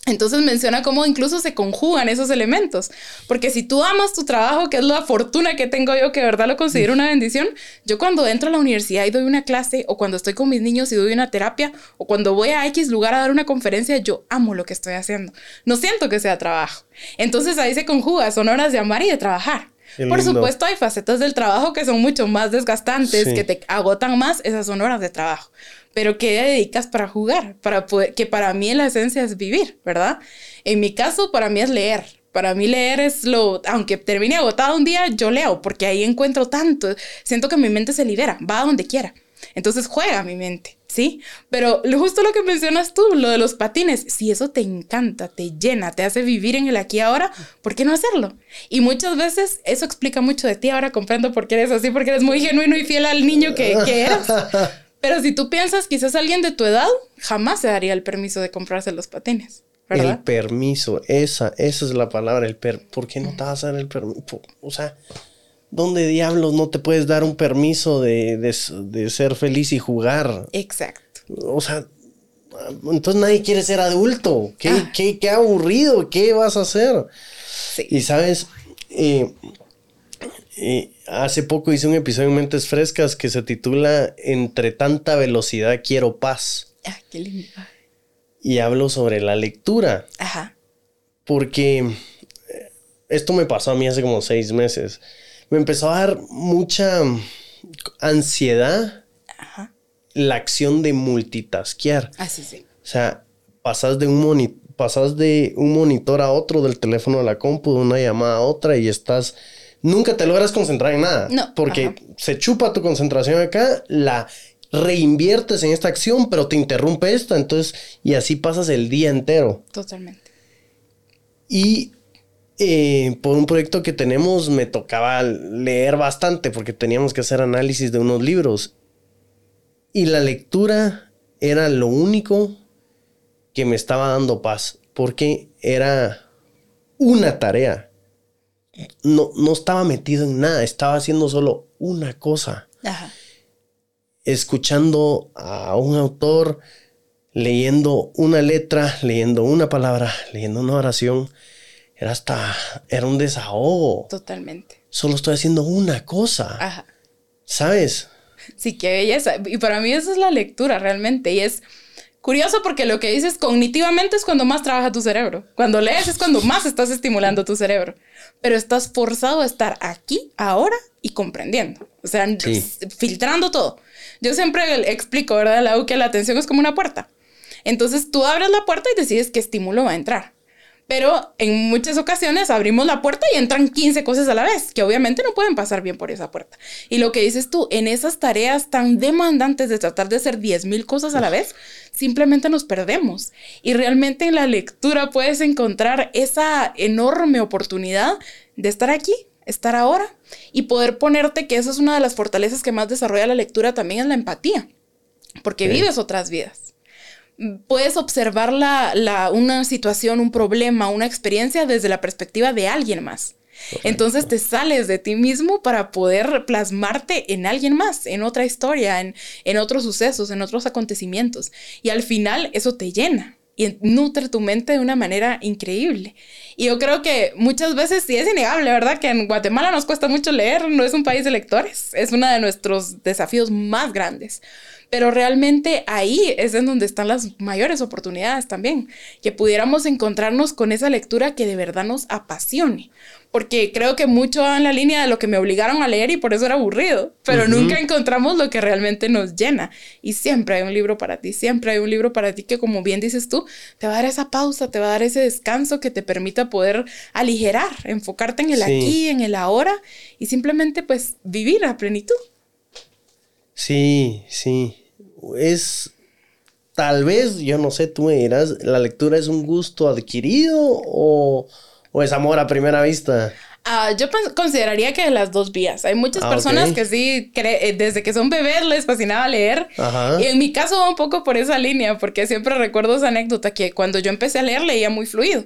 Entonces menciona cómo incluso se conjugan esos elementos, porque si tú amas tu trabajo, que es la fortuna que tengo yo, que de verdad lo considero una bendición, yo cuando entro a la universidad y doy una clase, o cuando estoy con mis niños y doy una terapia, o cuando voy a X lugar a dar una conferencia, yo amo lo que estoy haciendo. No siento que sea trabajo. Entonces ahí se conjuga, son horas de amar y de trabajar. Por supuesto, hay facetas del trabajo que son mucho más desgastantes, que te agotan más, esas son horas de trabajo. Pero ¿qué dedicas para jugar? Para poder, que para mí la esencia es vivir, ¿verdad? En mi caso, para mí es leer. Para mí leer es lo, aunque termine agotado un día, yo leo, porque ahí encuentro tanto, siento que mi mente se libera, va a donde quiera. Entonces juega mi mente. ¿sí? Pero justo lo que mencionas tú, lo de los patines, si eso te encanta, te llena, te hace vivir en el aquí y ahora, ¿por qué no hacerlo? Y muchas veces eso explica mucho de ti, ahora comprendo por qué eres así, porque eres muy genuino y fiel al niño que, que eres. Pero si tú piensas quizás alguien de tu edad, jamás se daría el permiso de comprarse los patines. ¿verdad? El permiso, esa, esa es la palabra, el per ¿por qué no te vas a dar el permiso? O sea, ¿dónde diablos no te puedes dar un permiso de, ser feliz y jugar? Exacto. O sea, entonces nadie quiere ser adulto. ¿Qué, ah. qué, aburrido? ¿Qué vas a hacer? Sí. Y sabes, eh, eh, hace poco hice un episodio en Mentes Frescas que se titula Entre tanta velocidad quiero paz. Ah, qué lindo. Y hablo sobre la lectura. Ajá. porque eh, esto me pasó a mí hace como seis meses. Me empezó a dar mucha ansiedad la acción de multitasquear. Así ah, sí. O sea, pasas de un pasas de un monitor a otro, del teléfono a la compu, de una llamada a otra y estás nunca te logras concentrar en nada. No. Porque se chupa tu concentración acá, la reinviertes en esta acción, pero te interrumpe esta, entonces, y así pasas el día entero. Totalmente. Y eh, por un proyecto que tenemos me tocaba leer bastante porque teníamos que hacer análisis de unos libros. Y la lectura era lo único que me estaba dando paz, porque era una tarea no, no estaba metido en nada, estaba haciendo solo una cosa. Escuchando a un autor, leyendo una letra, leyendo una palabra, leyendo una oración. Era hasta, era un desahogo. Totalmente. Solo estoy haciendo una cosa. Ajá. ¿Sabes? Sí, qué belleza. Y para mí eso es la lectura realmente. Y es, Curioso porque lo que dices cognitivamente es cuando más trabaja tu cerebro. Cuando lees es cuando más estás estimulando tu cerebro. Pero estás forzado a estar aquí, ahora y comprendiendo. O sea, filtrando todo. Yo siempre explico, ¿verdad, Lau, que la atención es como una puerta. Entonces tú abres la puerta y decides qué estímulo va a entrar. Pero en muchas ocasiones abrimos la puerta y entran 15 cosas a la vez, que obviamente no pueden pasar bien por esa puerta. Y lo que dices tú, en esas tareas tan demandantes de tratar de hacer 10 mil cosas a la vez, simplemente nos perdemos. Y realmente en la lectura puedes encontrar esa enorme oportunidad de estar aquí, estar ahora y poder ponerte que esa es una de las fortalezas que más desarrolla la lectura también es la empatía, porque vives otras vidas puedes observar la, una situación, un problema, una experiencia desde la perspectiva de alguien más. Entonces te sales de ti mismo para poder plasmarte en alguien más, en otra historia, en, en otros sucesos, en otros acontecimientos. Y al final eso te llena y nutre tu mente de una manera increíble. Y yo creo que muchas veces, sí es innegable, ¿verdad? Que en Guatemala nos cuesta mucho leer, no es un país de lectores, es uno de nuestros desafíos más grandes. Pero realmente ahí es en donde están las mayores oportunidades también, que pudiéramos encontrarnos con esa lectura que de verdad nos apasione. Porque creo que mucho va en la línea de lo que me obligaron a leer y por eso era aburrido, pero nunca encontramos lo que realmente nos llena. Y siempre hay un libro para ti, siempre hay un libro para ti que como bien dices tú, te va a dar esa pausa, te va a dar ese descanso que te permita poder aligerar, enfocarte en el aquí, en el ahora y simplemente pues vivir a plenitud. Sí, sí es tal vez, yo no sé, tú me dirás, ¿la lectura es un gusto adquirido o, es amor a primera vista? Ah, yo consideraría que de las dos vías. Hay muchas ah, personas que sí, eh, desde que son bebés les fascinaba leer. Y en mi caso va un poco por esa línea, porque siempre recuerdo esa anécdota que cuando yo empecé a leer leía muy fluido.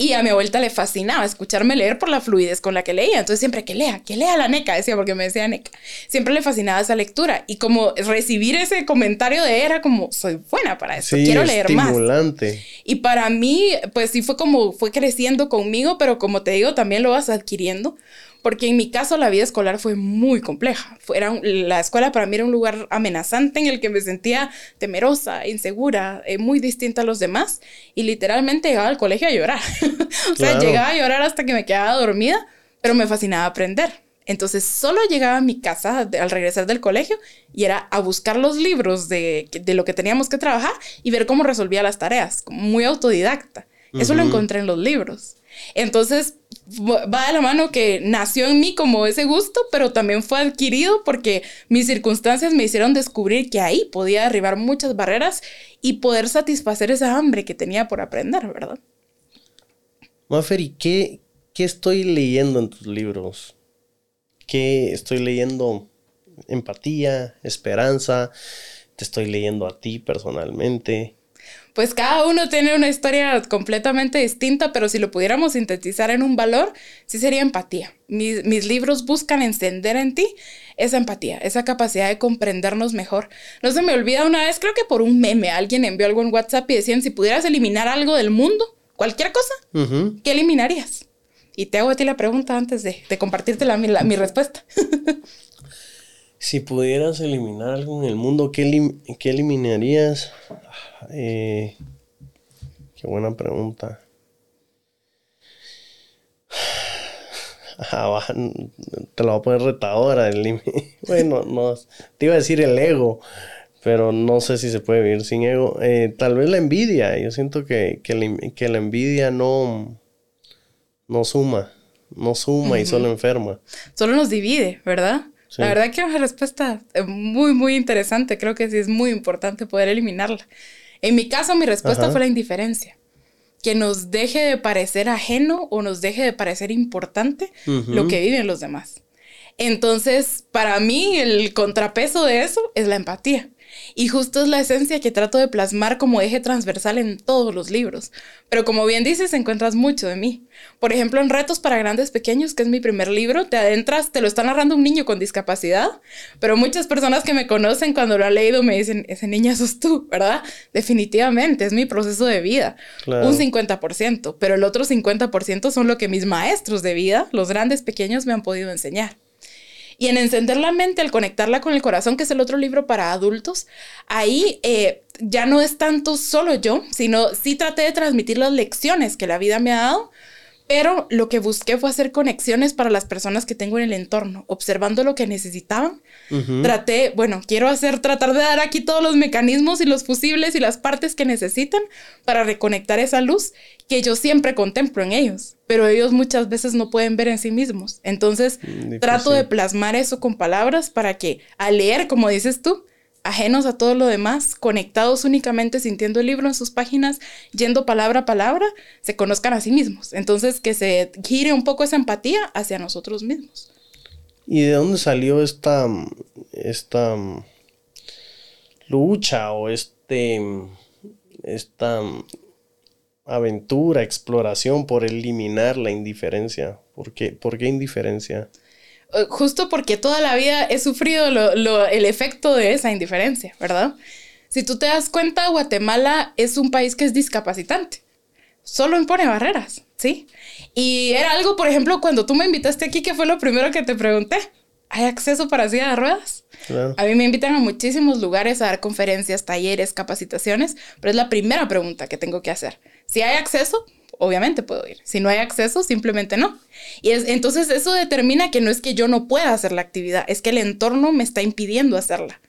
Y a mi abuelita le fascinaba escucharme leer por la fluidez con la que leía. Entonces siempre que lea, que lea la NECA, decía, porque me decía NECA. Siempre le fascinaba esa lectura. Y como recibir ese comentario de era como, soy buena para eso, quiero leer estimulante. más. Y para mí, pues sí fue como, fue creciendo conmigo, pero como te digo, también lo vas adquiriendo porque en mi caso la vida escolar fue muy compleja. la escuela para mí era un lugar amenazante en el que me sentía temerosa, insegura, eh, muy distinta a los demás y literalmente llegaba al colegio a llorar. o sea, llegaba a llorar hasta que me quedaba dormida, pero me fascinaba aprender. Entonces solo llegaba a mi casa al regresar del colegio y era a buscar los libros de, lo que teníamos que trabajar y ver cómo resolvía las tareas, muy autodidacta. Eso lo encontré en los libros. Entonces, va de la mano que nació en mí como ese gusto, pero también fue adquirido porque mis circunstancias me hicieron descubrir que ahí podía derribar muchas barreras y poder satisfacer esa hambre que tenía por aprender, ¿verdad? Mafer, ¿y qué, qué estoy leyendo en tus libros? ¿Qué estoy leyendo? Empatía, esperanza, te estoy leyendo a ti personalmente pues cada uno tiene una historia completamente distinta, pero si lo pudiéramos sintetizar en un valor, sí sería empatía. Mis, libros buscan encender en ti esa empatía, esa capacidad de comprendernos mejor. No se me olvida una vez, creo que por un meme, alguien envió algo en WhatsApp y decían, si pudieras eliminar algo del mundo, cualquier cosa, ¿qué eliminarías? Y te hago a ti la pregunta antes de, compartirte la, mi respuesta. si pudieras eliminar algo en el mundo, ¿qué, qué eliminarías? Eh, qué buena pregunta. Ah, te lo voy a poner retadora. El bueno, no, te iba a decir el ego, pero no sé si se puede vivir sin ego. Eh, tal vez la envidia. Yo siento que, que, la, envidia no, no suma, no suma y solo enferma. Solo nos divide, ¿verdad? La verdad que es una respuesta muy, muy interesante. Creo que sí es muy importante poder eliminarla. En mi caso, mi respuesta fue la indiferencia que nos deje de parecer ajeno o nos deje de parecer importante lo que viven los demás. Entonces, para mí, el contrapeso de eso es la empatía. Y justo es la esencia que trato de plasmar como eje transversal en todos los libros. Pero como bien dices, encuentras mucho de mí. Por ejemplo, en Retos para Grandes Pequeños, que es mi primer libro, te adentras, te lo está narrando un niño con discapacidad, pero muchas personas que me conocen cuando lo han leído me dicen, ese niño sos tú, ¿verdad? Definitivamente, es mi proceso de vida. Un 50%, pero el otro 50% son lo que mis maestros de vida, los grandes pequeños, me han podido enseñar. Y en encender la mente, al conectarla con el corazón, que es el otro libro para adultos, ahí eh, ya no es tanto solo yo, sino sí traté de transmitir las lecciones que la vida me ha dado, pero lo que busqué fue hacer conexiones para las personas que tengo en el entorno, observando lo que necesitaban. Traté, bueno, quiero hacer, tratar de dar aquí todos los mecanismos y los fusibles y las partes que necesitan para reconectar esa luz que yo siempre contemplo en ellos, pero ellos muchas veces no pueden ver en sí mismos. Entonces, mm, trato de plasmar eso con palabras para que al leer, como dices tú, ajenos a todo lo demás, conectados únicamente sintiendo el libro en sus páginas, yendo palabra a palabra, se conozcan a sí mismos. Entonces, que se gire un poco esa empatía hacia nosotros mismos. ¿Y de dónde salió esta, esta lucha o este, esta aventura, exploración por eliminar la indiferencia? ¿Por qué, ¿Por qué indiferencia? Eh, justo porque toda la vida he sufrido el efecto de esa indiferencia, ¿verdad? Si tú te das cuenta, Guatemala es un país que es discapacitante. Solo impone barreras, ¿sí? Y era algo, por ejemplo, cuando tú me invitaste aquí, que fue lo primero que te pregunté. ¿Hay acceso para silla de ruedas? A mí me invitan a muchísimos lugares a dar conferencias, talleres, capacitaciones, pero es la primera pregunta que tengo que hacer. Si hay acceso, obviamente puedo ir. Si no hay acceso, simplemente no. Y es, entonces eso determina que no es que yo no pueda hacer la actividad, es que el entorno me está impidiendo hacerla.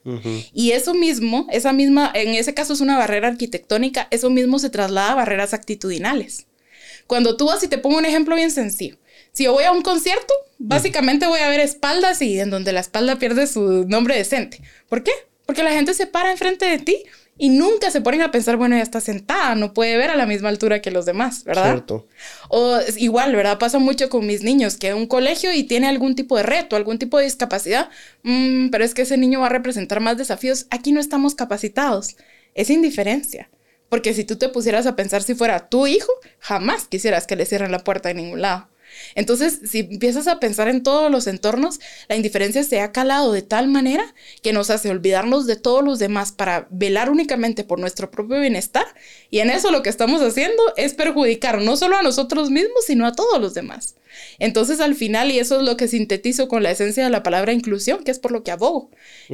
Y eso mismo, esa misma, en ese caso es una barrera arquitectónica, eso mismo se traslada a barreras actitudinales. Cuando tú vas y te pongo un ejemplo bien sencillo. Si yo voy a un concierto, básicamente voy a ver espaldas y en donde la espalda pierde su nombre decente. ¿Por qué? Porque la gente se para enfrente de ti y nunca se ponen a pensar, bueno, ya está sentada, no puede ver a la misma altura que los demás, ¿verdad? Cierto. O igual, ¿verdad? Pasa mucho con mis niños, que un colegio y tiene algún tipo de reto, algún tipo de discapacidad, mm, pero es que ese niño va a representar más desafíos. Aquí no estamos capacitados. Es indiferencia. Porque si tú te pusieras a pensar si fuera tu hijo, jamás quisieras que le cierren la puerta de ningún lado. Entonces, si empiezas a pensar en todos los entornos, la indiferencia se ha calado de tal manera que nos hace olvidarnos de todos los demás para velar únicamente por nuestro propio bienestar. Y en eso lo que estamos haciendo es perjudicar no solo a nosotros mismos, sino a todos los demás. Entonces, al final, y eso es lo que sintetizo con la esencia de la palabra inclusión, que es por lo que abogo,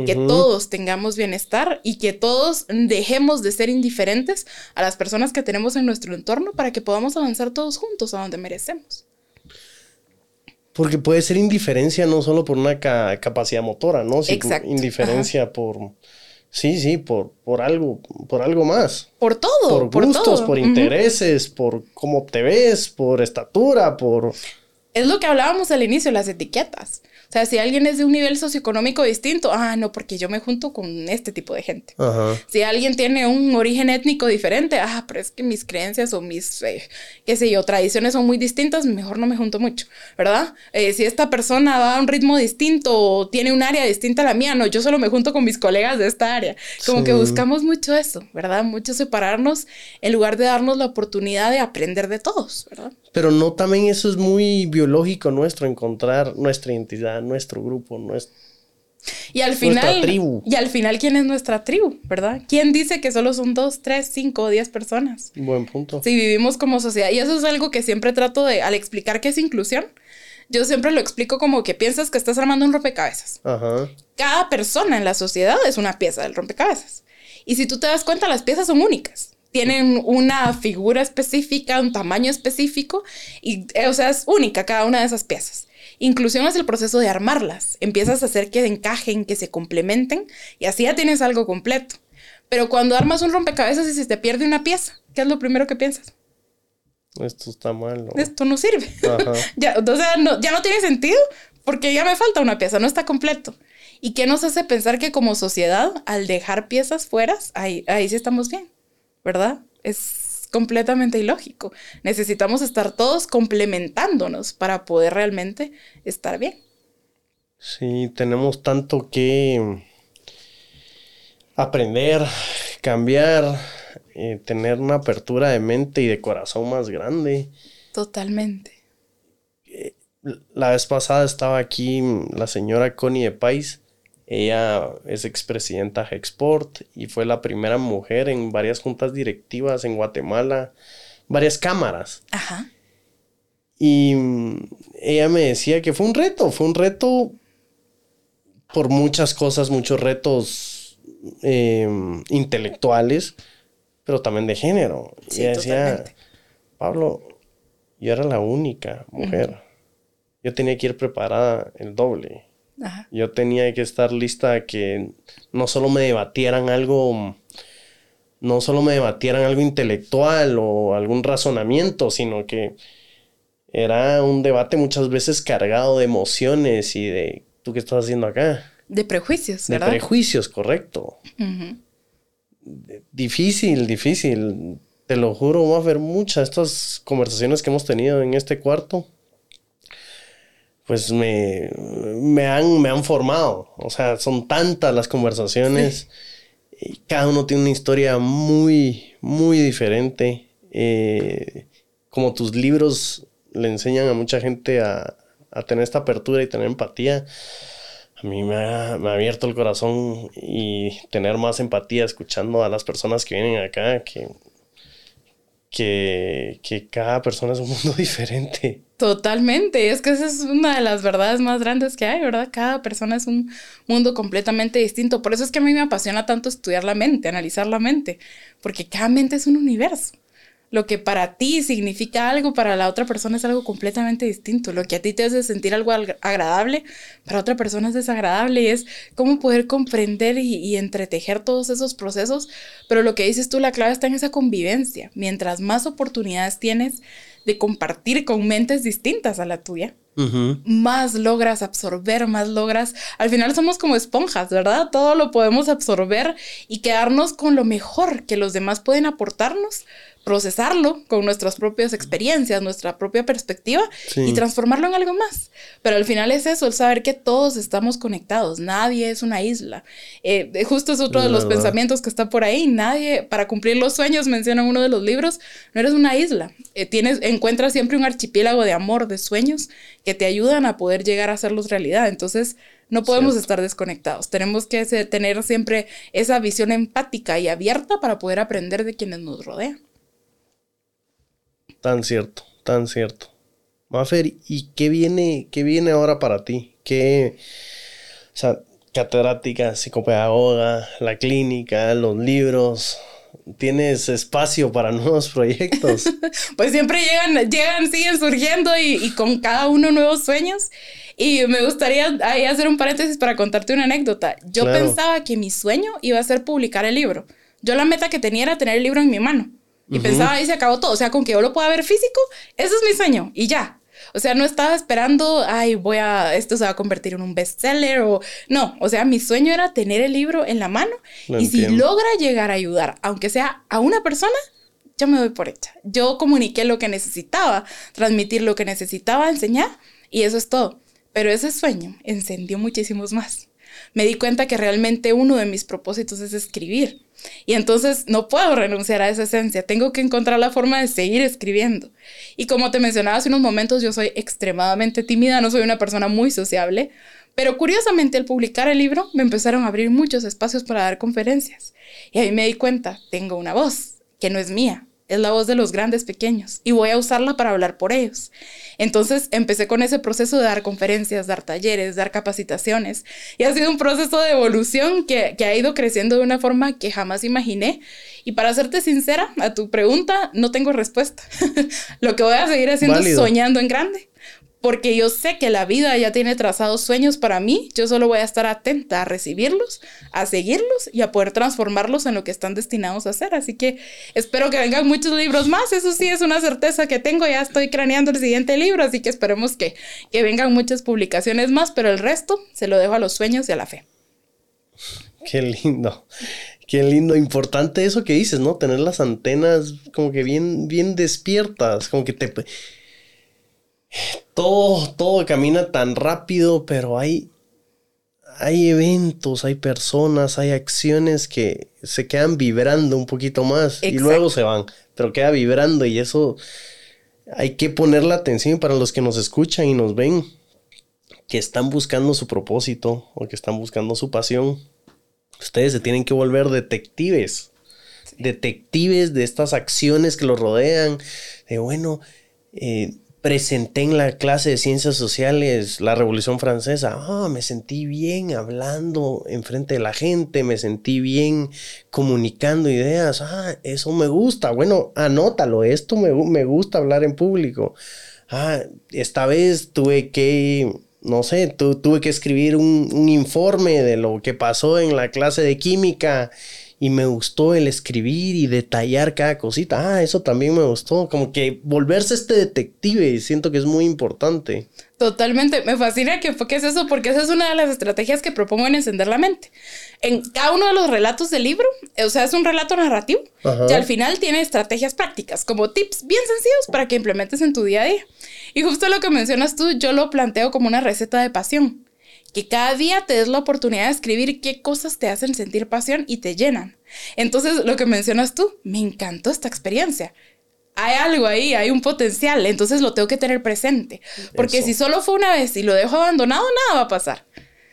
que todos tengamos bienestar y que todos dejemos de ser indiferentes a las personas que tenemos en nuestro entorno para que podamos avanzar todos juntos a donde merecemos. Porque puede ser indiferencia no solo por una capacidad motora, ¿no? Exacto. Indiferencia por... Sí, sí, por, por algo, por algo más. Por todo. Por gustos, por, intereses, por cómo te ves, por estatura, por... Es lo que hablábamos al inicio, las etiquetas. O sea, si alguien es de un nivel socioeconómico distinto, ah, no, porque yo me junto con este tipo de gente. Si alguien tiene un origen étnico diferente, ah, pero es que mis creencias o mis, eh, qué sé yo, tradiciones son muy distintas, mejor no me junto mucho, ¿verdad? Eh, si esta persona va a un ritmo distinto o tiene un área distinta a la mía, no, yo solo me junto con mis colegas de esta área. Como que buscamos mucho eso, ¿verdad? Mucho separarnos en lugar de darnos la oportunidad de aprender de todos, ¿verdad? Pero no también eso es muy biológico nuestro, encontrar nuestra identidad, nuestro grupo, nuestra... Y al final, tribu. y al final, ¿quién es nuestra tribu? ¿Verdad? ¿Quién dice que solo son dos, tres, cinco o diez personas? Buen punto. Si vivimos como sociedad. Y eso es algo que siempre trato de, al explicar qué es inclusión, yo siempre lo explico como que piensas que estás armando un rompecabezas. Ajá. Cada persona en la sociedad es una pieza del rompecabezas. Y si tú te das cuenta, las piezas son únicas tienen una figura específica, un tamaño específico, y, o sea, es única cada una de esas piezas. Inclusión es el proceso de armarlas. Empiezas a hacer que encajen, que se complementen y así ya tienes algo completo. Pero cuando armas un rompecabezas y se te pierde una pieza, ¿qué es lo primero que piensas? Esto está mal. Esto no sirve. ya, o sea, ya no tiene sentido porque ya me falta una pieza, no está completo. ¿Y qué nos hace pensar que como sociedad, al dejar piezas fuera, ahí, ahí sí estamos bien? ¿Verdad? Es completamente ilógico. Necesitamos estar todos complementándonos para poder realmente estar bien. Sí, tenemos tanto que aprender, cambiar, eh, tener una apertura de mente y de corazón más grande. Totalmente. Eh, la vez pasada estaba aquí la señora Connie de Pais. Ella es expresidenta de Export y fue la primera mujer en varias juntas directivas en Guatemala, varias cámaras. Ajá. Y mm, ella me decía que fue un reto, fue un reto por muchas cosas, muchos retos Em, intelectuales, pero también de género. y decía, Pablo, yo era la única mujer. Yo tenía que ir preparada el doble. Yo tenía que estar lista a que no solo me debatieran algo, no solo me debatieran algo intelectual o algún razonamiento, sino que era un debate muchas veces cargado de emociones y de, ¿tú qué estás haciendo acá? De prejuicios, ¿verdad? De prejuicios, correcto. Difícil, difícil. Te lo juro, va a haber muchas estas conversaciones que hemos tenido en este cuarto. Pues me, me, han, me han formado. O sea, son tantas las conversaciones. Y cada uno tiene una historia muy, muy diferente. Eh, como tus libros le enseñan a mucha gente a, a tener esta apertura y tener empatía a mí me ha, abierto el corazón y tener más empatía escuchando a las personas que vienen acá, que, que, que cada persona es un mundo diferente. Totalmente, es que esa es una de las verdades más grandes que hay, ¿verdad? Cada persona es un mundo completamente distinto. Por eso es que a mí me apasiona tanto estudiar la mente, analizar la mente, porque cada mente es un universo. Lo que para ti significa algo, para la otra persona es algo completamente distinto. Lo que a ti te hace sentir algo agradable, para otra persona es desagradable. Y es cómo poder comprender y, y entretejer todos esos procesos. Pero lo que dices tú, la clave está en esa convivencia. Mientras más oportunidades tienes de compartir con mentes distintas a la tuya, más logras absorber, más logras. Al final somos como esponjas, ¿verdad? Todo lo podemos absorber y quedarnos con lo mejor que los demás pueden aportarnos procesarlo con nuestras propias experiencias, nuestra propia perspectiva y transformarlo en algo más. Pero al final es eso, el saber que todos estamos conectados, nadie es una isla. Eh, justo es otro de los pensamientos que está por ahí, nadie, para cumplir los sueños, menciona uno de los libros, no eres una isla, eh, tienes, encuentras siempre un archipiélago de amor, de sueños que te ayudan a poder llegar a hacerlos realidad. Entonces, no podemos estar desconectados. Tenemos que tener siempre esa visión empática y abierta para poder aprender de quienes nos rodean. Tan cierto, tan cierto. Mafer, ¿y qué viene, qué viene ahora para ti? ¿Qué, o sea, catedrática, psicopedagoga, la clínica, los libros? ¿Tienes espacio para nuevos proyectos? pues siempre llegan, llegan, siguen surgiendo y, con cada uno nuevos sueños. Y me gustaría ahí hacer un paréntesis para contarte una anécdota. Yo pensaba que mi sueño iba a ser publicar el libro. Yo la meta que tenía era tener el libro en mi mano. Y pensaba, ahí se acabó todo. O sea, con que yo lo pueda ver físico, ese es mi sueño. Y ya. O sea, no estaba esperando, ay, voy a, esto se va a convertir en un bestseller o no. O sea, mi sueño era tener el libro en la mano y si logra llegar a ayudar, aunque sea a una persona, yo me doy por hecha. Yo comuniqué lo que necesitaba, transmitir lo que necesitaba, enseñar y eso es todo. Pero ese sueño encendió muchísimos más. Me di cuenta que realmente uno de mis propósitos es escribir y entonces no puedo renunciar a esa esencia, tengo que encontrar la forma de seguir escribiendo. Y como te mencionaba hace unos momentos, yo soy extremadamente tímida, no soy una persona muy sociable, pero curiosamente al publicar el libro me empezaron a abrir muchos espacios para dar conferencias. Y ahí me di cuenta, tengo una voz que no es mía, es la voz de los grandes pequeños y voy a usarla para hablar por ellos. Entonces empecé con ese proceso de dar conferencias, dar talleres, dar capacitaciones y ha sido un proceso de evolución que, ha ido creciendo de una forma que jamás imaginé. Y para serte sincera, a tu pregunta no tengo respuesta. Lo que voy a seguir haciendo es soñando en grande porque yo sé que la vida ya tiene trazados sueños para mí, yo solo voy a estar atenta a recibirlos, a seguirlos y a poder transformarlos en lo que están destinados a hacer. Así que espero que vengan muchos libros más, eso sí es una certeza que tengo, ya estoy craneando el siguiente libro, así que esperemos que, que vengan muchas publicaciones más, pero el resto se lo dejo a los sueños y a la fe. Qué lindo. Qué lindo, importante eso que dices, ¿no? Tener las antenas como que bien, bien despiertas, como que te... Todo, todo camina tan rápido, pero hay, hay eventos, hay personas, hay acciones que se quedan vibrando un poquito más y luego se van, pero queda vibrando y eso hay que poner la atención para los que nos escuchan y nos ven, que están buscando su propósito o que están buscando su pasión Ustedes se tienen que volver detectives. Detectives de estas acciones que los rodean. De bueno, eh, presenté en la clase de ciencias sociales la Revolución Francesa. Ah, me sentí bien hablando enfrente de la gente, me sentí bien comunicando ideas. Ah, eso me gusta. Bueno, anótalo, esto me, me gusta hablar en público. Ah, esta vez tuve que no sé, tuve que escribir un, un, informe de lo que pasó en la clase de química y me gustó el escribir y detallar cada cosita. Ah, eso también me gustó. Como que volverse este detective, siento que es muy importante. Totalmente, me fascina que es eso, porque esa es una de las estrategias que propongo en encender la mente. En cada uno de los relatos del libro, o sea, es un relato narrativo, y al final tiene estrategias prácticas, como tips bien sencillos para que implementes en tu día a día. Y justo lo que mencionas tú, yo lo planteo como una receta de pasión. Que cada día te des la oportunidad de escribir qué cosas te hacen sentir pasión y te llenan. Entonces, lo que mencionas tú, me encantó esta experiencia hay algo ahí, hay un potencial, entonces lo tengo que tener presente. Porque si solo fue una vez y lo dejo abandonado, nada va a pasar.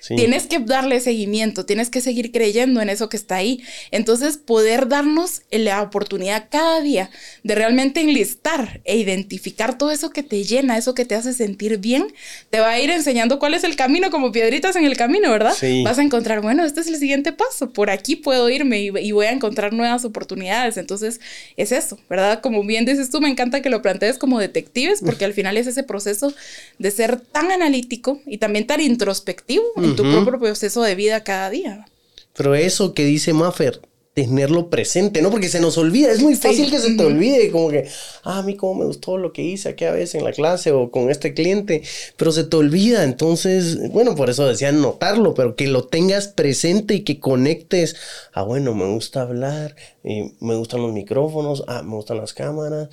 Tienes que darle seguimiento, tienes que seguir creyendo en eso que está ahí. Entonces, poder darnos la oportunidad cada día de realmente enlistar e identificar todo eso que te llena, eso que te hace sentir bien, te va a ir enseñando cuál es el camino, como piedritas en el camino, ¿verdad? Vas a encontrar, bueno, este es el siguiente paso, por aquí puedo irme y, y voy a encontrar nuevas oportunidades. Entonces, es eso, ¿verdad? Como bien dices tú, me encanta que lo plantees como detectives, porque al final es ese proceso de ser tan analítico y también tan introspectivo tu propio proceso de vida cada día. Pero eso que dice Maffer, tenerlo presente, ¿no? Porque se nos olvida, es muy fácil que se te olvide, como que, ah, a mí cómo me gustó lo que hice aquella vez en la clase o con este cliente, pero se te olvida, entonces, bueno, por eso decían notarlo, pero que lo tengas presente y que conectes, ah, bueno, me gusta hablar, y me gustan los micrófonos, ah, me gustan las cámaras,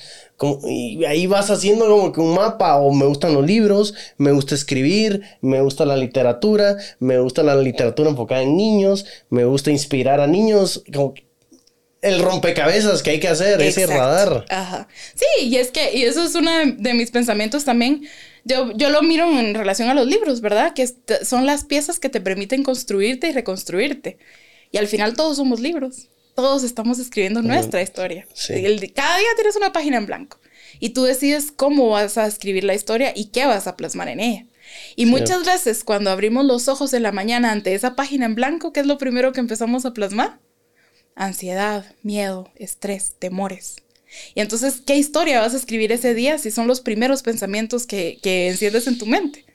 y ahí vas haciendo como que un mapa, o me gustan los libros, me gusta escribir, me gusta la literatura, me gusta la literatura enfocada en niños, me gusta inspirar a niños, como el rompecabezas que hay que hacer, ese radar. Ajá. Sí, y es que, y eso es uno de, mis pensamientos también. Yo, yo lo miro en relación a los libros, ¿verdad? Que son las piezas que te permiten construirte y reconstruirte. Y al final todos somos libros todos estamos escribiendo nuestra historia. cada día tienes una página en blanco y tú decides cómo vas a escribir la historia y qué vas a plasmar en ella. Y muchas veces cuando abrimos los ojos en la mañana ante esa página en blanco, ¿qué es lo primero que empezamos a plasmar? Ansiedad, miedo, estrés, temores. Y entonces, ¿qué historia vas a escribir ese día si son los primeros pensamientos que, que enciendes en tu mente?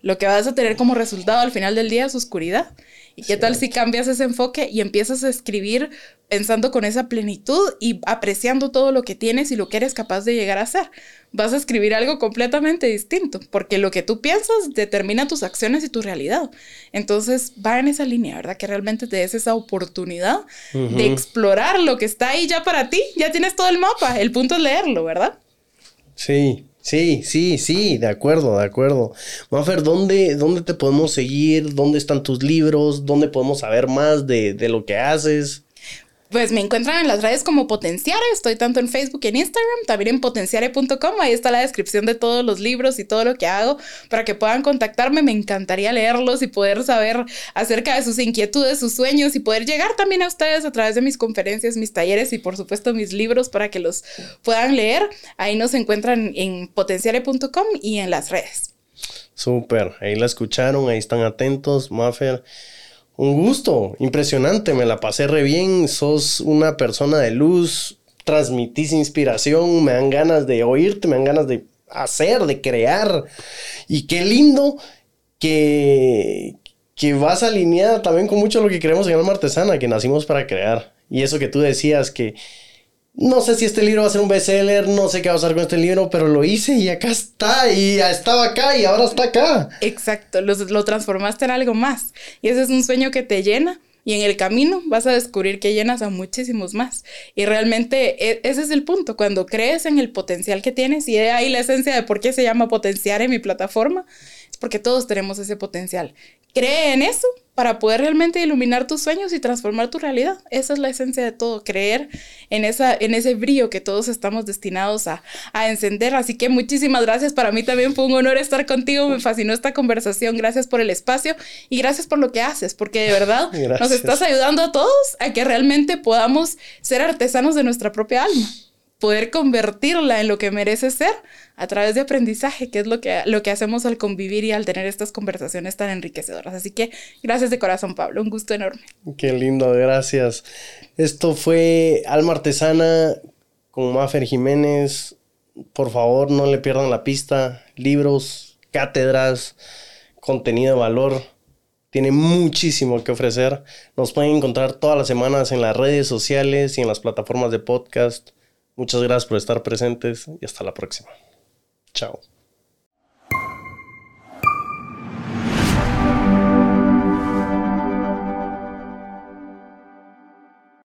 Lo que vas a tener como resultado al final del día es oscuridad. ¿Y qué tal si cambias ese enfoque y empiezas a escribir pensando con esa plenitud y apreciando todo lo que tienes y lo que eres capaz de llegar a ser? Vas a escribir algo completamente distinto, porque lo que tú piensas determina tus acciones y tu realidad. Entonces va en esa línea, ¿verdad? Que realmente te des esa oportunidad de explorar lo que está ahí ya para ti. Ya tienes todo el mapa, el punto es leerlo, ¿verdad? Sí, Sí, sí, sí, de acuerdo, de acuerdo. Mafer, ¿dónde, ¿dónde te podemos seguir? ¿Dónde están tus libros? ¿Dónde podemos saber más de, de lo que haces? Pues me encuentran en las redes como Potenciare, estoy tanto en Facebook y en Instagram, también en potenciare.com, ahí está la descripción de todos los libros y todo lo que hago para que puedan contactarme, me encantaría leerlos y poder saber acerca de sus inquietudes, sus sueños y poder llegar también a ustedes a través de mis conferencias, mis talleres y por supuesto mis libros para que los puedan leer. Ahí nos encuentran en potenciare.com y en las redes. Súper, ahí la escucharon, ahí están atentos, Maffer. Un gusto, impresionante, me la pasé re bien, sos una persona de luz, transmitís inspiración, me dan ganas de oírte, me dan ganas de hacer, de crear. Y qué lindo que, que vas alineada también con mucho lo que creemos en Alma Artesana, que nacimos para crear. Y eso que tú decías, que no sé si este libro va a ser un bestseller, no sé qué va a pasar con este libro, pero lo hice y acá está, y estaba acá y ahora está acá. Exacto, lo, lo transformaste en algo más. Y ese es un sueño que te llena. Y en el camino vas a descubrir que llenas a muchísimos más. Y realmente e, ese es el punto. Cuando crees en el potencial que tienes, y ahí la esencia de por qué se llama potenciar en mi plataforma, porque todos tenemos ese potencial cree en eso para poder realmente iluminar tus sueños y transformar tu realidad. Esa es la esencia de todo, creer en, esa, en ese brillo que todos estamos destinados a, a encender. Así que muchísimas gracias. Para mí también fue un honor estar contigo. Me fascinó esta conversación. Gracias por el espacio y gracias por lo que haces, porque de verdad nos estás ayudando a todos a que realmente podamos ser artesanos de nuestra propia alma poder convertirla en lo que merece ser a través de aprendizaje, que es lo que, lo que hacemos al convivir y al tener estas conversaciones tan enriquecedoras. Así que gracias de corazón, Pablo, un gusto enorme. Qué lindo, gracias. Esto fue Alma Artesana con Mafer Jiménez. Por favor, no le pierdan la pista. Libros, cátedras, contenido de valor. Tiene muchísimo que ofrecer. Nos pueden encontrar todas las semanas en las redes sociales y en las plataformas de podcast. Muchas gracias por estar presentes y hasta la próxima. Chao.